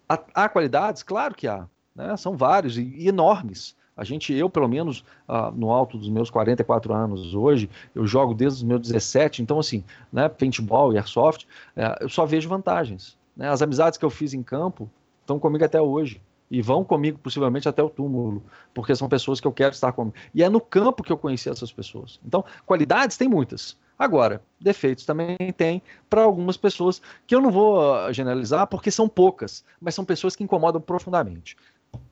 há, qualidades? Claro que há. Né? São vários e enormes A gente, eu pelo menos, uh, no alto dos meus 44 anos hoje, eu jogo desde os meus 17, então assim, né, paintball e airsoft, uh, eu só vejo vantagens. Né? As amizades que eu fiz em campo estão comigo até hoje e vão comigo possivelmente até o túmulo, porque são pessoas que eu quero estar comigo. E é no campo que eu conheci essas pessoas. Então, qualidades tem muitas. Agora, defeitos também tem para algumas pessoas que eu não vou ah, generalizar porque são poucas, mas são pessoas que incomodam profundamente.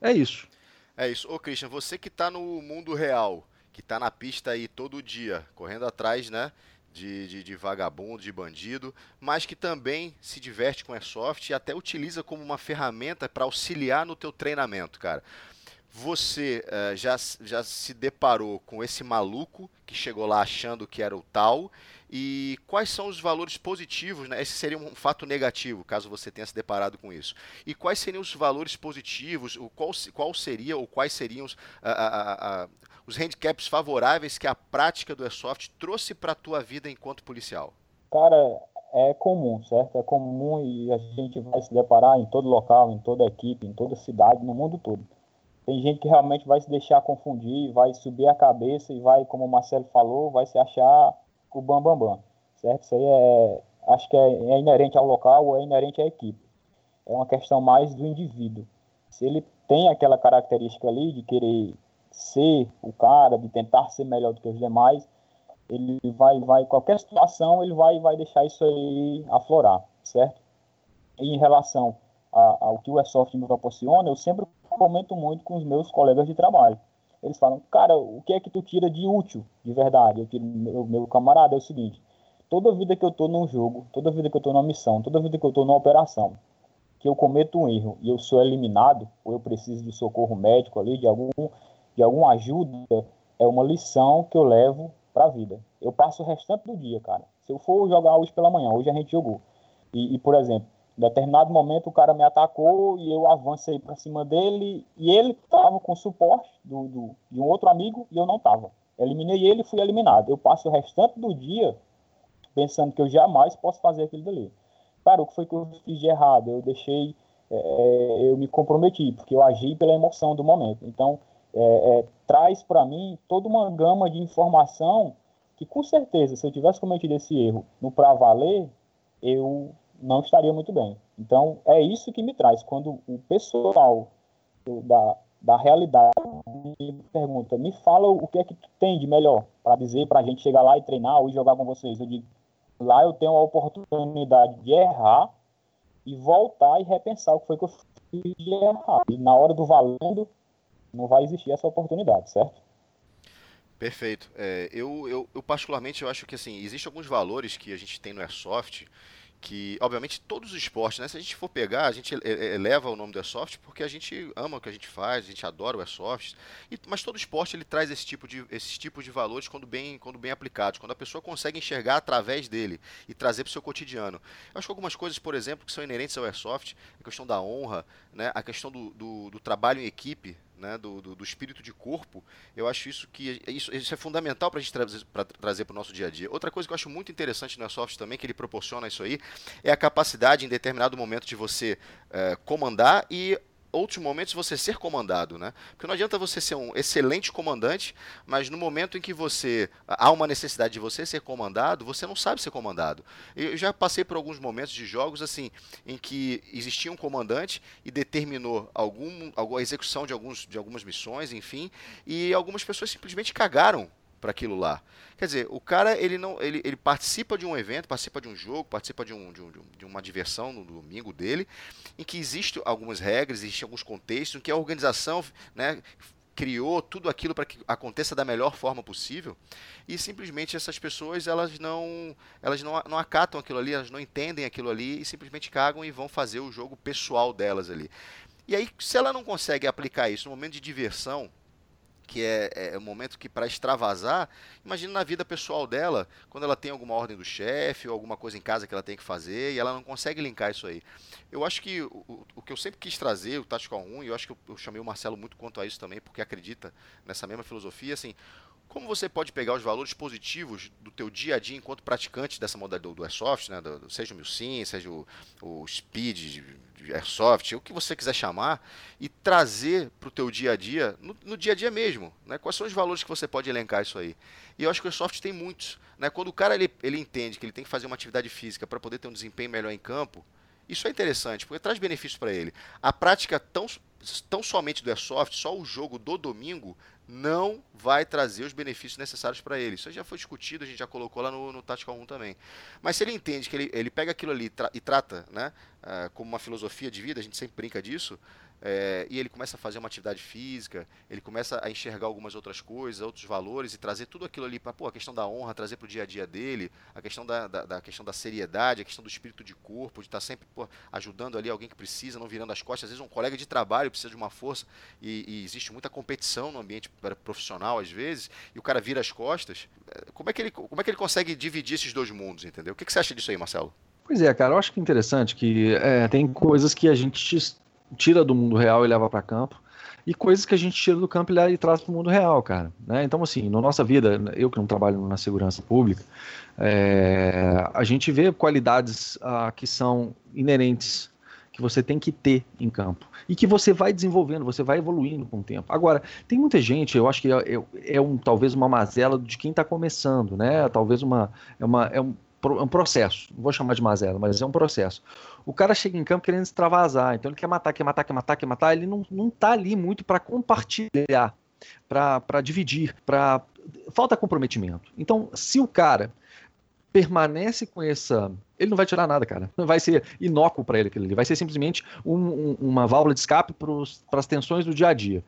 É isso. É isso. Ô, Christian, você que está no mundo real, que está na pista aí todo dia, correndo atrás, né? De, de, de, vagabundo, de bandido, mas que também se diverte com airsoft e até utiliza como uma ferramenta para auxiliar no teu treinamento, cara. Você uh, já, já se deparou com esse maluco que chegou lá achando que era o tal? E quais são os valores positivos? Né? Esse seria um fato negativo, caso você tenha se deparado com isso. E quais seriam os valores positivos? O qual, qual seria ou quais seriam os, a, a, a, os handicaps favoráveis que a prática do airsoft trouxe para a tua vida enquanto policial? Cara, é comum, certo? É comum e a gente vai se deparar em todo local, em toda equipe, em toda cidade, no mundo todo tem gente que realmente vai se deixar confundir, vai subir a cabeça e vai, como o Marcelo falou, vai se achar o bambambam, bam, bam, certo? Isso aí é, acho que é, é inerente ao local ou é inerente à equipe. É uma questão mais do indivíduo. Se ele tem aquela característica ali de querer ser o cara, de tentar ser melhor do que os demais, ele vai, vai qualquer situação, ele vai, vai deixar isso aí aflorar, certo? E em relação ao que o Airsoft me proporciona, eu sempre comento muito com os meus colegas de trabalho. Eles falam, cara, o que é que tu tira de útil, de verdade? Eu tiro, meu, meu camarada, é o seguinte, toda vida que eu estou num jogo, toda vida que eu estou numa missão, toda vida que eu estou numa operação, que eu cometo um erro e eu sou eliminado, ou eu preciso de socorro médico ali, de algum de alguma ajuda, é uma lição que eu levo para a vida. Eu passo o restante do dia, cara. Se eu for jogar hoje pela manhã, hoje a gente jogou. E, e por exemplo, em determinado momento o cara me atacou e eu avancei para cima dele e ele estava com suporte do, do, de um outro amigo e eu não estava. Eliminei ele e fui eliminado. Eu passo o restante do dia pensando que eu jamais posso fazer aquilo dali. Cara, o que foi que eu fiz de errado? Eu deixei, é, eu me comprometi, porque eu agi pela emoção do momento. Então, é, é, traz para mim toda uma gama de informação que, com certeza, se eu tivesse cometido esse erro no para valer, eu não estaria muito bem. Então, é isso que me traz. Quando o pessoal da, da realidade me pergunta, me fala o que é que tu tem de melhor para dizer para a gente chegar lá e treinar ou jogar com vocês. Eu digo, lá eu tenho a oportunidade de errar e voltar e repensar o que foi que eu fiz de errar. E na hora do valendo, não vai existir essa oportunidade, certo? Perfeito. É, eu, eu, eu, particularmente eu acho que assim existem alguns valores que a gente tem no airsoft que, obviamente, todos os esportes, né? Se a gente for pegar, a gente eleva o nome do Airsoft porque a gente ama o que a gente faz, a gente adora o Airsoft, e, mas todo esporte ele traz esse tipo de, esses tipos de valores quando bem, quando bem aplicados, quando a pessoa consegue enxergar através dele e trazer para o seu cotidiano. Eu acho que algumas coisas, por exemplo, que são inerentes ao Airsoft, a questão da honra, né? a questão do, do, do trabalho em equipe, né, do, do, do, espírito de corpo, eu acho isso que isso, isso é fundamental para a gente trazer para trazer para o nosso dia a dia. Outra coisa que eu acho muito interessante no Airsoft também, que ele proporciona isso aí, é a capacidade em determinado momento de você é, comandar e outros momentos você ser comandado, né? Porque não adianta você ser um excelente comandante, mas no momento em que você há uma necessidade de você ser comandado, você não sabe ser comandado. Eu já passei por alguns momentos de jogos assim em que existia um comandante e determinou algum, alguma execução de alguns de algumas missões, enfim, e algumas pessoas simplesmente cagaram para aquilo lá. Quer dizer, o cara ele não ele, ele participa de um evento, participa de um jogo, participa de, um, de, um, de uma diversão no domingo dele, em que existem algumas regras, existem alguns contextos, em que a organização né, criou tudo aquilo para que aconteça da melhor forma possível e simplesmente essas pessoas elas não elas não, não acatam aquilo ali elas não entendem aquilo ali e simplesmente cagam e vão fazer o jogo pessoal delas ali e aí se ela não consegue aplicar isso no momento de diversão que é, é, o momento que para extravasar, imagina na vida pessoal dela, quando ela tem alguma ordem do chefe ou alguma coisa em casa que ela tem que fazer e ela não consegue linkar isso aí. Eu acho que o, o que eu sempre quis trazer, o Tactical 1, e eu acho que eu, eu chamei o Marcelo muito quanto a isso também, porque acredita nessa mesma filosofia, assim, como você pode pegar os valores positivos do teu dia a dia enquanto praticante dessa modalidade do Airsoft, né, do, seja o Milsim, seja o, o Speed Airsoft, o que você quiser chamar, e trazer para o teu dia a dia, no, no, dia a dia mesmo, né, quais são os valores que você pode elencar isso aí. E eu acho que o Airsoft tem muitos. Né, quando o cara ele, ele entende que ele tem que fazer uma atividade física para poder ter um desempenho melhor em campo, isso é interessante, porque traz benefícios para ele. A prática tão, tão somente do Airsoft, só o jogo do domingo, não vai trazer os benefícios necessários para ele. Isso já foi discutido, a gente já colocou lá no, no Tactical 1 também. Mas se ele entende que ele, ele pega aquilo ali tra e trata né, uh, como uma filosofia de vida, a gente sempre brinca disso, é, e ele começa a fazer uma atividade física, ele começa a enxergar algumas outras coisas, outros valores e trazer tudo aquilo ali para a questão da honra, trazer para o dia a dia dele, a questão da, da, da, questão da seriedade, a questão do espírito de corpo, de estar tá sempre pô, ajudando ali alguém que precisa, não virando as costas. Às vezes um colega de trabalho precisa de uma força e, e existe muita competição no ambiente profissional às vezes e o cara vira as costas. É, como é que ele, como é que ele consegue dividir esses dois mundos, entendeu? O que, que você acha disso aí, Marcelo? Pois é, cara, eu acho que é interessante que é, tem coisas que a gente tira do mundo real e leva para campo, e coisas que a gente tira do campo e traz para o mundo real, cara. Né? Então, assim, na nossa vida, eu que não trabalho na segurança pública, é, a gente vê qualidades ah, que são inerentes, que você tem que ter em campo, e que você vai desenvolvendo, você vai evoluindo com o tempo. Agora, tem muita gente, eu acho que é, é, é um, talvez uma mazela de quem está começando, né? Talvez uma, é, uma, é um, um processo, não vou chamar de mazela, mas é um processo. O cara chega em campo querendo extravasar, então ele quer matar, quer matar, quer matar, quer matar, ele não, não tá ali muito para compartilhar, para dividir, para falta comprometimento. Então, se o cara permanece com essa. Ele não vai tirar nada, cara. Não vai ser inócuo para ele aquilo ali. Vai ser simplesmente um, um, uma válvula de escape para as tensões do dia a dia.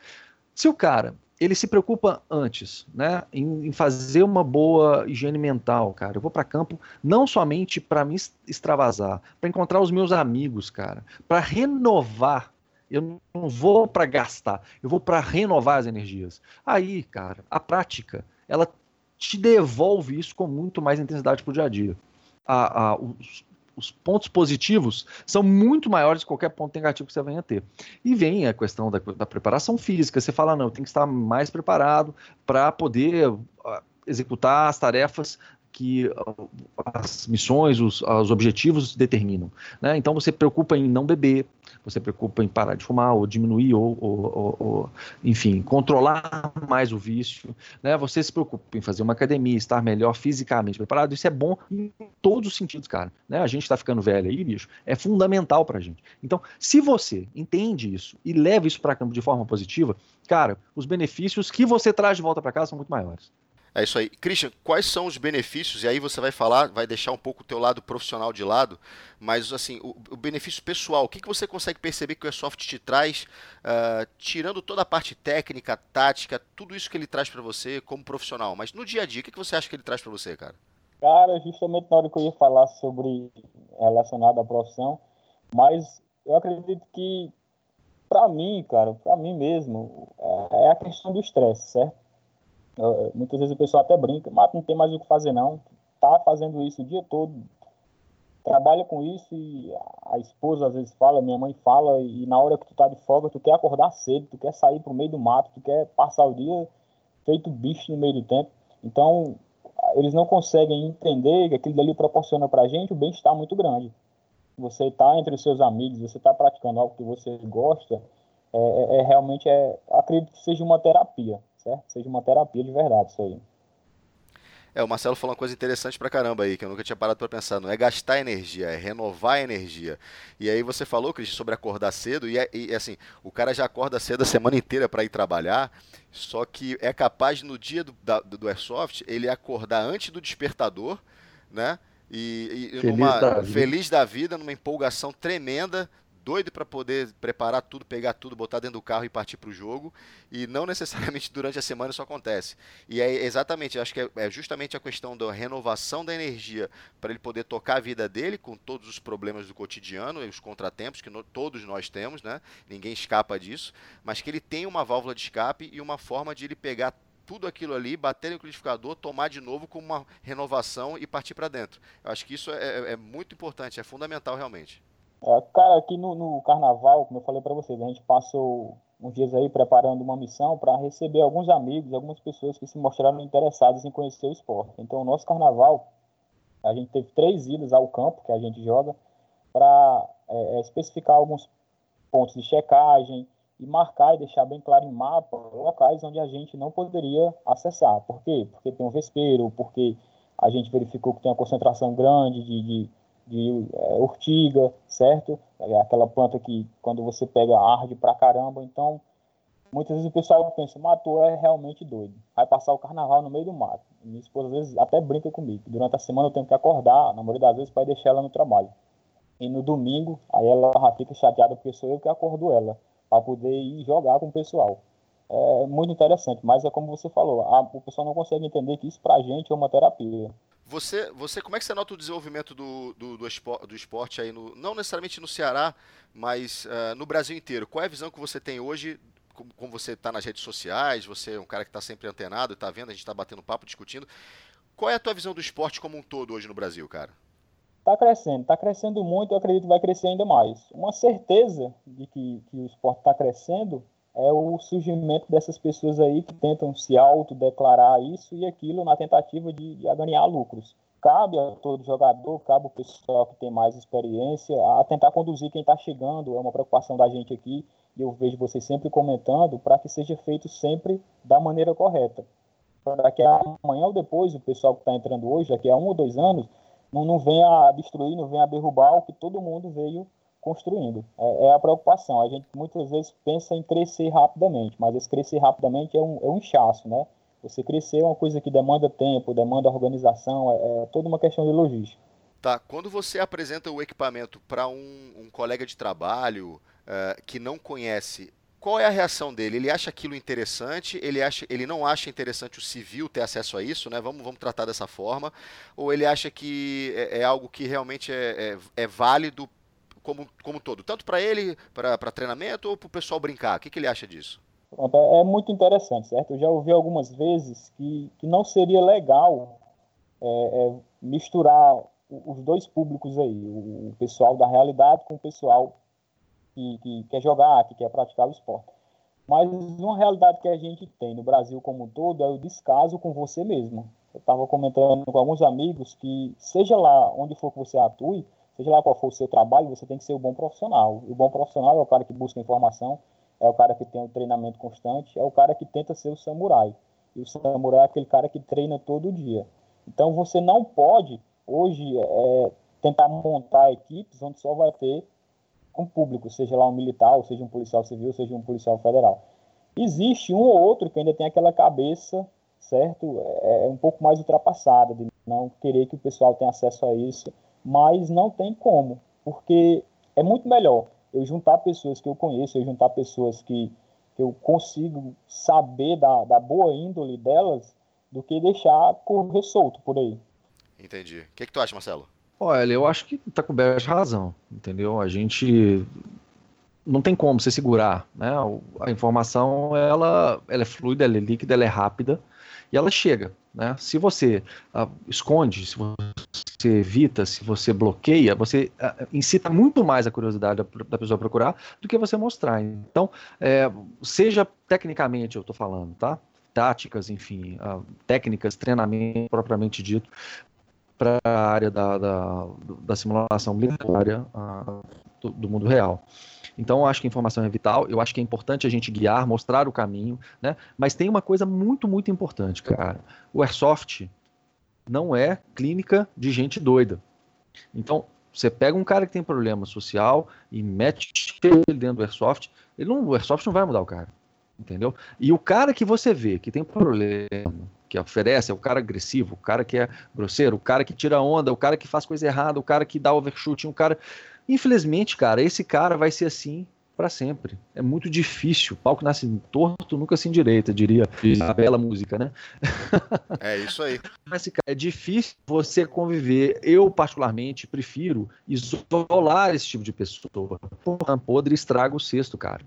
Se o cara ele se preocupa antes, né, em, em, fazer uma boa higiene mental, cara. Eu vou para campo não somente para me extravasar, para encontrar os meus amigos, cara, para renovar. Eu não vou para gastar, eu vou para renovar as energias. Aí, cara, a prática, ela te devolve isso com muito mais intensidade pro dia a dia. A, a, os, os pontos positivos são muito maiores que qualquer ponto negativo que você venha ter. E vem a questão da, da preparação física. Você fala, não, tem que estar mais preparado para poder uh, executar as tarefas que as missões, os, os objetivos determinam. Né? Então você preocupa em não beber, você preocupa em parar de fumar ou diminuir ou, ou, ou, ou enfim, controlar mais o vício. Né? Você se preocupa em fazer uma academia, estar melhor fisicamente preparado. Isso é bom em todos os sentidos, cara. Né? A gente está ficando velho aí, bicho. É fundamental para a gente. Então, se você entende isso e leva isso para campo de forma positiva, cara, os benefícios que você traz de volta para casa são muito maiores. É isso aí. Christian, quais são os benefícios? E aí você vai falar, vai deixar um pouco o teu lado profissional de lado, mas assim, o, o benefício pessoal, o que, que você consegue perceber que o Airsoft te traz, uh, tirando toda a parte técnica, tática, tudo isso que ele traz para você como profissional, mas no dia a dia, o que, que você acha que ele traz para você, cara? Cara, justamente na hora que eu ia falar sobre relacionado à profissão, mas eu acredito que para mim, cara, para mim mesmo, é, é a questão do estresse, certo? Muitas vezes o pessoal até brinca, mas não tem mais o que fazer não. Tá fazendo isso o dia todo, trabalha com isso e a esposa às vezes fala, minha mãe fala, e na hora que tu tá de folga, tu quer acordar cedo, tu quer sair pro meio do mato, tu quer passar o dia feito bicho no meio do tempo. Então, eles não conseguem entender que aquilo dali proporciona pra gente um bem-estar muito grande. Você tá entre os seus amigos, você tá praticando algo que você gosta, é, é, é realmente, é, acredito que seja uma terapia certo? Seja uma terapia de verdade isso aí. É, o Marcelo falou uma coisa interessante pra caramba aí, que eu nunca tinha parado pra pensar. Não é gastar energia, é renovar energia. E aí você falou, Cris, sobre acordar cedo, e, é, e, assim, o cara já acorda cedo a semana inteira para ir trabalhar, só que é capaz no dia do, da, do Airsoft ele acordar antes do despertador, né? E, e feliz, numa, da feliz da vida, numa empolgação tremenda, doido para poder preparar tudo, pegar tudo, botar dentro do carro e partir para o jogo. E não necessariamente durante a semana isso acontece. E é exatamente, acho que é, é justamente a questão da renovação da energia para ele poder tocar a vida dele com todos os problemas do cotidiano e os contratempos que no, todos nós temos, né? Ninguém escapa disso, mas que ele tem uma válvula de escape e uma forma de ele pegar tudo aquilo ali, bater no liquidificador, tomar de novo com uma renovação e partir para dentro. Eu acho que isso é, é, é muito importante, é fundamental realmente. É, cara, aqui no, no carnaval, como eu falei para vocês, a gente passou uns dias aí preparando uma missão para receber alguns amigos, algumas pessoas que se mostraram interessadas em conhecer o esporte. Então, o nosso carnaval, a gente teve três idas ao campo que a gente joga para é, é, especificar alguns pontos de checagem e marcar e deixar bem claro em mapa locais onde a gente não poderia acessar. Por quê? Porque tem um vespeiro, porque a gente verificou que tem uma concentração grande de, de de é, urtiga, certo? É aquela planta que quando você pega arde pra caramba. Então, muitas vezes o pessoal pensa, matou é realmente doido. Vai passar o carnaval no meio do mato. Minha esposa às vezes até brinca comigo. Durante a semana eu tenho que acordar, na maioria das vezes, para deixar ela no trabalho. E no domingo, aí ela fica chateada porque sou eu que acordo ela, para poder ir jogar com o pessoal. É muito interessante, mas é como você falou, a, o pessoal não consegue entender que isso pra gente é uma terapia. Você, você, como é que você nota o desenvolvimento do, do, do, esporte, do esporte aí, no, não necessariamente no Ceará, mas uh, no Brasil inteiro? Qual é a visão que você tem hoje, como, como você está nas redes sociais, você é um cara que está sempre antenado, está vendo, a gente está batendo papo, discutindo. Qual é a tua visão do esporte como um todo hoje no Brasil, cara? Está crescendo, está crescendo muito, eu acredito que vai crescer ainda mais. Uma certeza de que, que o esporte está crescendo é o surgimento dessas pessoas aí que tentam se autodeclarar isso e aquilo na tentativa de, de ganhar lucros. Cabe a todo jogador, cabe ao pessoal que tem mais experiência a tentar conduzir quem está chegando. É uma preocupação da gente aqui e eu vejo vocês sempre comentando para que seja feito sempre da maneira correta. Para que amanhã ou depois o pessoal que está entrando hoje, daqui a um ou dois anos, não, não venha destruir, não venha derrubar o que todo mundo veio construindo. É, é, a preocupação. A gente muitas vezes pensa em crescer rapidamente, mas esse crescer rapidamente é um, é um inchaço, né? Você crescer é uma coisa que demanda tempo, demanda organização, é, é toda uma questão de logística. Tá, quando você apresenta o equipamento para um, um, colega de trabalho uh, que não conhece, qual é a reação dele? Ele acha aquilo interessante? Ele, acha, ele não acha interessante o civil ter acesso a isso, né? Vamos, vamos tratar dessa forma. Ou ele acha que é, é algo que realmente é, é, é válido como, como todo, tanto para ele, para treinamento ou para o pessoal brincar? O que, que ele acha disso? É, muito interessante, certo? Eu já ouvi algumas vezes que, que não seria legal é, é, misturar os dois públicos aí, o pessoal da realidade com o pessoal que, que quer jogar, que quer praticar o esporte. Mas uma realidade que a gente tem no Brasil como um todo é o descaso com você mesmo. Eu estava comentando com alguns amigos que, seja lá onde for que você atue, seja lá qual for o seu trabalho, você tem que ser o bom profissional. O bom profissional é o cara que busca informação, é o cara que tem um treinamento constante, é o cara que tenta ser o samurai. E o samurai é aquele cara que treina todo dia. Então você não pode, hoje, é, tentar montar equipes onde só vai ter um público, seja lá um militar, seja um policial civil, seja um policial federal. Existe um ou outro que ainda tem aquela cabeça, certo? É, é um pouco mais ultrapassada, de não querer que o pessoal tenha acesso a isso mas não tem como, porque é muito melhor eu juntar pessoas que eu conheço, eu juntar pessoas que, que eu consigo saber da, da boa índole delas, do que deixar correr solto por aí. Entendi. O que, que tu acha, Marcelo? Olha, eu acho que tá coberto de razão, entendeu? A gente não tem como você segurar, né? A informação, ela, ela é fluida, ela é líquida, ela é rápida e ela chega, né? Se você uh, esconde, se você evita, se você bloqueia, você uh, incita muito mais a curiosidade da, da, pessoa procurar do que você mostrar. Então, é, seja tecnicamente, eu estou falando, tá? Táticas, enfim, uh, técnicas, treinamento propriamente dito, para a área da, da, da simulação militar do, do mundo real. Então, eu acho que a informação é vital, eu acho que é importante a gente guiar, mostrar o caminho, né? Mas tem uma coisa muito, muito importante, cara. O Airsoft não é clínica de gente doida. Então, você pega um cara que tem problema social e mete ele dentro do Airsoft, ele não, o Airsoft não vai mudar o cara. Entendeu? E o cara que você vê que tem problema, que oferece, é o cara agressivo, o cara que é grosseiro, o cara que tira onda, o cara que faz coisa errada, o cara que dá overshooting, o cara Infelizmente, cara, esse cara vai ser assim para sempre. É muito difícil. O palco nasce torto, nunca se endireita, diria a bela música, né? É isso aí. Mas, cara, é difícil você conviver. Eu, particularmente, prefiro isolar esse tipo de pessoa. Porra, podre estraga o cesto, cara.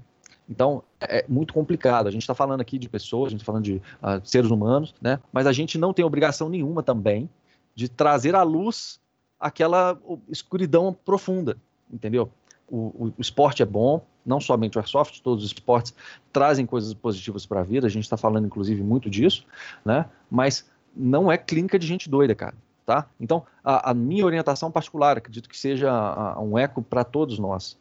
Então, é muito complicado. A gente está falando aqui de pessoas, a gente está falando de uh, seres humanos, né? Mas a gente não tem obrigação nenhuma também de trazer à luz aquela escuridão profunda entendeu? O, o, esporte é bom, não somente o airsoft, todos os esportes trazem coisas positivas para a vida, a gente está falando inclusive muito disso, né? Mas não é clínica de gente doida, cara. Tá? Então, a, a minha orientação particular, acredito que seja a, a um eco para todos nós,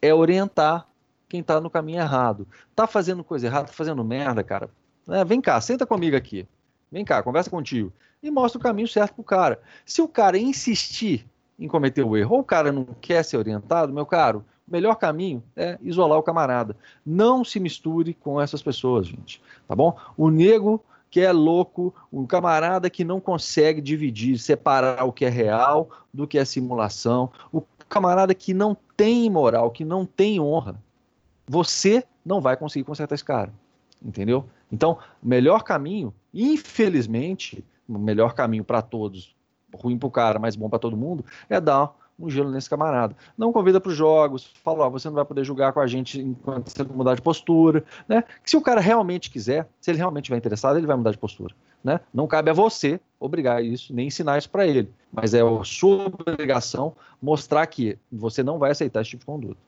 é orientar quem está no caminho errado. Tá fazendo coisa errada, tá fazendo merda, cara. É, vem cá, senta comigo aqui. Vem cá, conversa contigo. E mostra o caminho certo pro cara. Se o cara insistir em cometer o erro, ou o cara não quer ser orientado, meu caro, o melhor caminho é isolar o camarada. Não se misture com essas pessoas, gente. Tá bom? O nego que é louco, um camarada que não consegue dividir, separar o que é real do que é simulação, o camarada que não tem moral, que não tem honra. Você não vai conseguir consertar esse cara. Entendeu? Então, o melhor caminho, infelizmente, o melhor caminho para todos, ruim para o cara, mas bom para todo mundo, é dar um gelo nesse camarada. Não convida para os jogos, fala, ó, você não vai poder jogar com a gente enquanto você mudar de postura, né? Que se o cara realmente quiser, se ele realmente estiver interessado, ele vai mudar de postura, né? Não cabe a você obrigar isso, nem ensinar isso para ele, mas é a sua obrigação mostrar que você não vai aceitar esse tipo de conduta.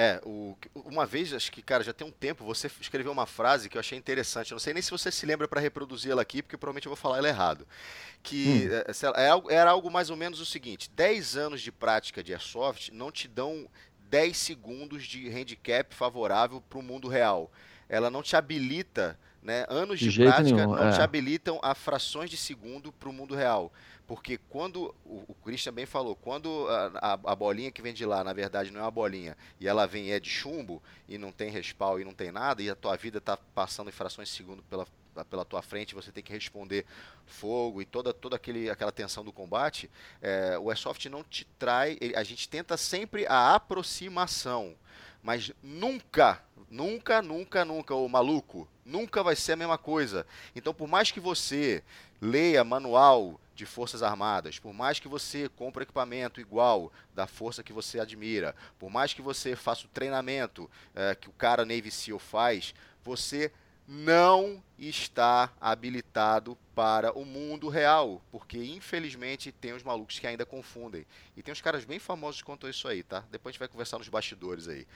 É, o, uma vez, acho que, cara, já tem um tempo, você escreveu uma frase que eu achei interessante. Eu não sei nem se você se lembra para reproduzir ela aqui, porque provavelmente eu vou falar ela errado. Que hum. É, é era algo mais ou menos o seguinte: 10 anos de prática de airsoft não te dão 10 segundos de handicap favorável para o mundo real. Ela não te habilita, né? Anos de, de prática nenhum, não é. te habilitam a frações de segundo para o mundo real. Porque quando, o, o Christian bem falou, quando a, a, a, bolinha que vem de lá, na verdade, não é uma bolinha, e ela vem é de chumbo, e não tem respaldo e não tem nada, e a tua vida está passando em frações de segundo pela, pela tua frente, você tem que responder fogo e toda, toda aquele, aquela tensão do combate, é, o Airsoft não te trai, a gente tenta sempre a aproximação, mas nunca, nunca, nunca, nunca, o maluco, nunca vai ser a mesma coisa. Então, por mais que você leia manual, de Forças Armadas, por mais que você compre equipamento igual da força que você admira, por mais que você faça o treinamento é, que o cara Navy SEAL faz, você não está habilitado para o mundo real, porque infelizmente tem os malucos que ainda confundem. E tem uns caras bem famosos quanto isso aí, tá? Depois a gente vai conversar nos bastidores aí.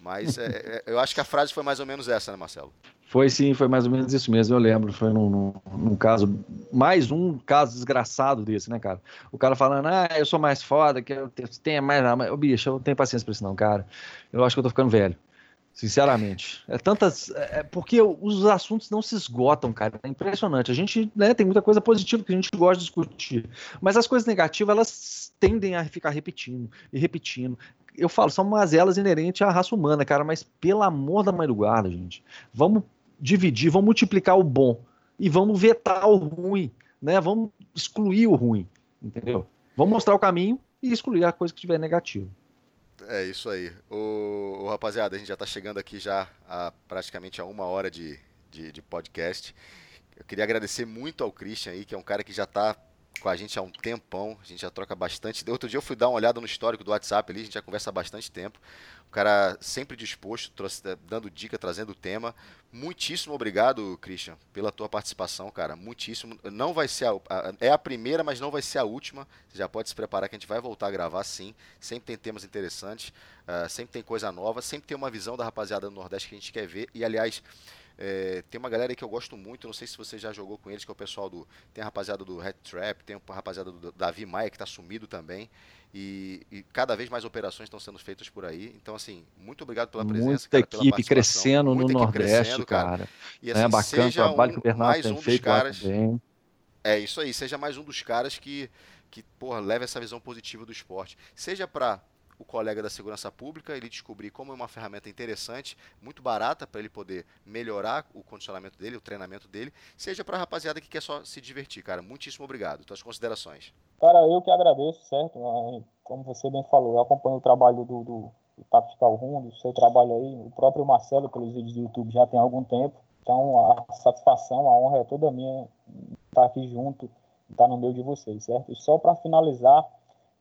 Mas é, é, eu acho que a frase foi mais ou menos essa, né, Marcelo? Foi sim, foi mais ou menos isso mesmo, eu lembro. Foi num, num, num, caso, mais um caso desgraçado desse, né, cara? O cara falando, ah, eu sou mais foda, que eu tenho mais. Ô, bicho, eu não tenho paciência pra isso, não, cara. Eu acho que eu tô ficando velho. Sinceramente. É tantas. É, é porque os assuntos não se esgotam, cara. É impressionante. A gente né, tem muita coisa positiva que a gente gosta de discutir. Mas as coisas negativas, elas tendem a ficar repetindo e repetindo eu falo, são mazelas inerentes à raça humana, cara, mas pelo amor da mãe do guarda, gente, vamos dividir, vamos multiplicar o bom e vamos vetar o ruim, né? Vamos excluir o ruim, entendeu? Vamos mostrar o caminho e excluir a coisa que tiver negativa. É isso aí. O, o, rapaziada, a gente já está chegando aqui já a praticamente a uma hora de, de, de, podcast. Eu queria agradecer muito ao Christian aí, que é um cara que já está com a gente há um tempão, a gente já troca bastante. Outro dia eu fui dar uma olhada no histórico do WhatsApp ali, a gente já conversa há bastante tempo. O cara sempre disposto, eh, dando dica, trazendo tema. Muitíssimo obrigado, Christian, pela tua participação, cara. Muitíssimo. Não vai ser a, a, é a primeira, mas não vai ser a última. Você já pode se preparar que a gente vai voltar a gravar sim. Sempre tem temas interessantes, uh, sempre tem coisa nova, sempre tem uma visão da rapaziada do Nordeste que a gente quer ver. E aliás, é, tem uma galera aí que eu gosto muito, não sei se você já jogou com eles, que é o pessoal do. Tem a rapaziada do Red Trap, tem a rapaziada do Davi Maia, que está sumido também. E, e, cada vez mais operações estão sendo feitas por aí. Então, assim, muito obrigado pela presença. Muita cara, equipe crescendo no Nordeste, crescendo, cara. cara. E assim, é bacana o trabalho um, que o Bernardo mais tem um feito dos caras. É isso aí, seja mais um dos caras que, que porra, leva essa visão positiva do esporte. Seja para o colega da segurança pública, ele descobrir como é uma ferramenta interessante, muito barata para ele poder melhorar o condicionamento dele, o treinamento dele, seja para a rapaziada que quer só se divertir, cara. Muitíssimo obrigado. Tuas considerações. Cara, eu que agradeço, certo? Como você bem falou, eu acompanho o trabalho do, do, do Tactical Room, do seu trabalho aí, o próprio Marcelo, pelos vídeos do YouTube, já tem algum tempo. Então, a satisfação, a honra é toda minha estar aqui junto, estar no meio de vocês, certo? E só para finalizar,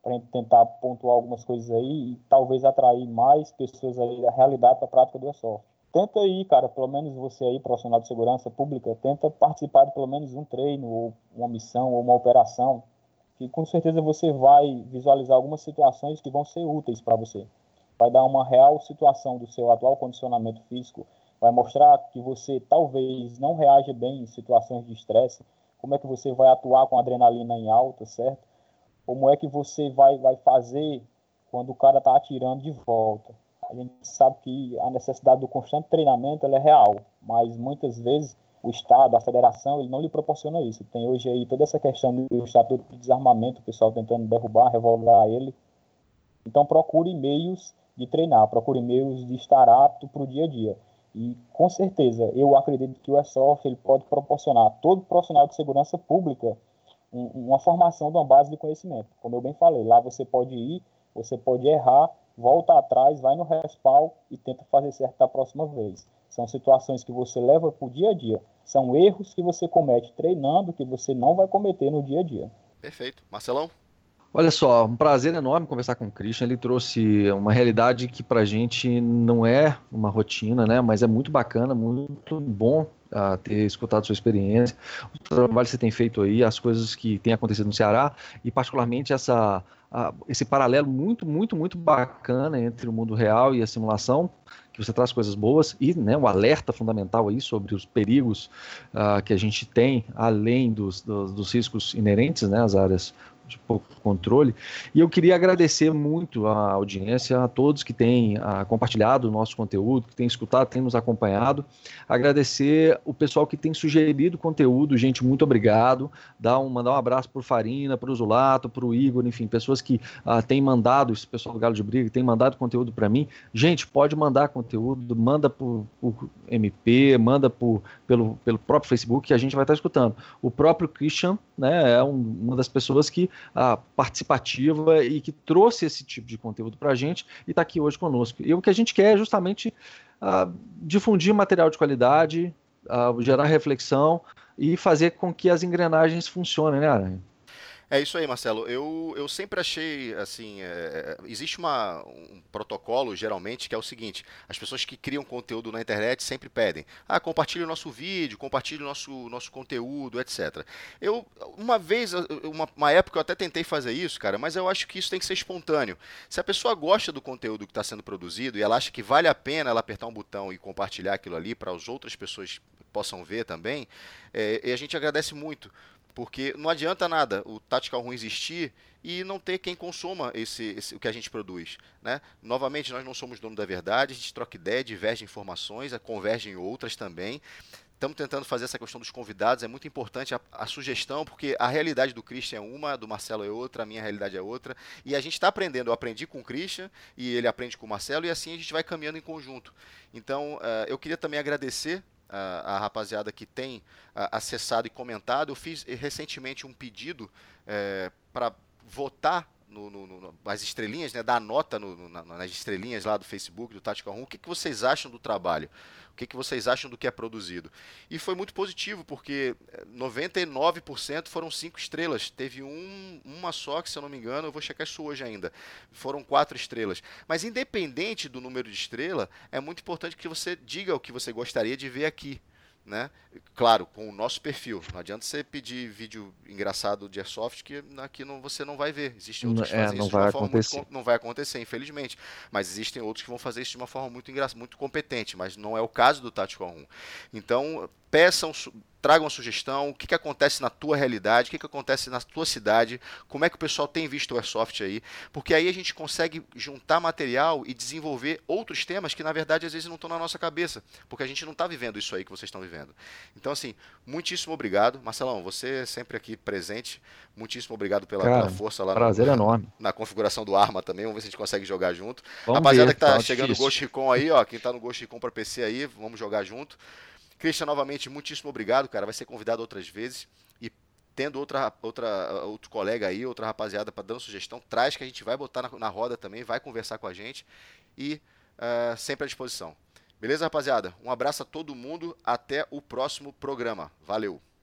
para tentar pontuar algumas coisas aí e talvez atrair mais pessoas aí da realidade para a prática do airsoft. Tenta aí, cara, pelo menos você aí, profissional de segurança pública, tenta participar de pelo menos um treino, ou uma missão, ou uma operação, que com certeza você vai visualizar algumas situações que vão ser úteis para você. vai dar uma real situação do seu atual condicionamento físico, vai mostrar que você talvez não reage bem em situações de estresse, como é que você vai atuar com adrenalina em alta, certo? Como é que você vai, vai fazer quando o cara está atirando de volta. A gente sabe que a necessidade do constante treinamento é real, mas muitas vezes o Estado, a federação, ele não lhe proporciona isso. Tem hoje aí toda essa questão do estatuto de desarmamento, o pessoal tentando derrubar, revogar ele. Então procure meios de treinar, procure meios de estar apto para o dia a dia. E com certeza, eu acredito que o ESOF ele pode proporcionar a todo profissional de segurança pública uma formação de uma base de conhecimento. Como eu bem falei, lá você pode ir, você pode errar, volta atrás, vai no respaldo e tenta fazer certo da próxima vez. São situações que você leva para o dia a dia. São erros que você comete treinando que você não vai cometer no dia a dia. Perfeito. Marcelão? Olha só, um prazer enorme conversar com o Christian. Ele trouxe uma realidade que para a gente não é uma rotina, né? Mas é muito bacana, muito bom uh, ter escutado sua experiência, o trabalho que você tem feito aí, as coisas que têm acontecido no Ceará e particularmente essa uh, esse paralelo muito, muito, muito bacana entre o mundo real e a simulação que você traz coisas boas e né, um alerta fundamental aí sobre os perigos uh, que a gente tem, além dos, dos, dos riscos inerentes né, às áreas de pouco controle. E eu queria agradecer muito a audiência, a todos que têm a, ah, compartilhado o nosso conteúdo, que têm escutado, têm nos acompanhado. Agradecer o pessoal que tem sugerido conteúdo, gente, muito obrigado. Dar um, mandar um abraço para o Farina, para o Zulato, para o Igor, enfim, pessoas que ah, têm mandado, esse pessoal do Galo de Briga, têm mandado conteúdo para mim. Gente, pode mandar conteúdo, manda por, por MP, manda por, pelo, pelo próprio Facebook, que a gente vai estar escutando. O próprio Christian né, é um, uma das pessoas que participativa e que trouxe esse tipo de conteúdo para a gente e está aqui hoje conosco. E o que a gente quer é justamente ah, difundir material de qualidade, ah, gerar reflexão e fazer com que as engrenagens funcionem, né, Aranha? É isso aí, Marcelo. Eu, eu sempre achei, assim, é, é, existe uma, um protocolo, geralmente, que é o seguinte, as pessoas que criam conteúdo na internet sempre pedem, ah, compartilhe o nosso vídeo, compartilhe o nosso, nosso conteúdo, etc. Eu, uma vez, uma, uma época eu até tentei fazer isso, cara, mas eu acho que isso tem que ser espontâneo. Se a pessoa gosta do conteúdo que está sendo produzido e ela acha que vale a pena ela apertar um botão e compartilhar aquilo ali para as outras pessoas possam ver também, é, e a gente agradece muito porque não adianta nada o Tactical Room existir e não ter quem consuma esse, esse, o que a gente produz. Né? Novamente, nós não somos dono da verdade, a gente troca ideia, diverge informações, converge em outras também. Estamos tentando fazer essa questão dos convidados, é muito importante a, a, sugestão, porque a realidade do Christian é uma, do Marcelo é outra, a minha realidade é outra, e a gente está aprendendo. Eu aprendi com o Christian e ele aprende com o Marcelo, e assim a gente vai caminhando em conjunto. Então, uh, eu queria também agradecer a, a rapaziada que tem a, acessado e comentado. Eu fiz recentemente um pedido é, para votar no, no, no, as estrelinhas, né, dar nota no, na, nas estrelinhas lá do Facebook, do Tática 1. O que, que vocês acham do trabalho? O que, que vocês acham do que é produzido? E foi muito positivo, porque 99% eh, foram cinco estrelas. Teve um, uma só, que se eu não me engano, eu vou checar isso hoje ainda. Foram quatro estrelas. Mas independente do número de estrela, é muito importante que você diga o que você gostaria de ver aqui né? Claro, com o nosso perfil. Não adianta você pedir vídeo engraçado de Airsoft que aqui não, você não vai ver. Existem outros que é, fazem isso de uma forma acontecer. muito. Não vai acontecer, infelizmente. Mas existem outros que vão fazer isso de uma forma muito engraçada, muito competente, mas não é o caso do Tactical 1. Então, peçam, tragam uma sugestão, o que, que acontece na tua realidade, o que, que acontece na tua cidade, como é que o pessoal tem visto o Airsoft aí, porque aí a gente consegue juntar material e desenvolver outros temas que na verdade às vezes não estão na nossa cabeça, porque a gente não está vivendo isso aí que vocês estão vivendo. Então assim, muitíssimo obrigado. Marcelão, você sempre aqui presente, muitíssimo obrigado pela, Cara, pela força lá prazer no, enorme. na configuração do Arma também, vamos ver se a gente consegue jogar junto. Vamos Rapaziada ver, que tá, tá chegando o Ghost Recon aí, ó, quem tá no Ghost Recon para PC aí, vamos jogar junto. Christian, novamente, muitíssimo obrigado, cara. Vai ser convidado outras vezes. E tendo outra, outra, outro colega aí, outra rapaziada para dando sugestão, traz que a gente vai botar na, na roda também, vai conversar com a gente. E uh, sempre à disposição. Beleza, rapaziada? Um abraço a todo mundo. Até o próximo programa. Valeu!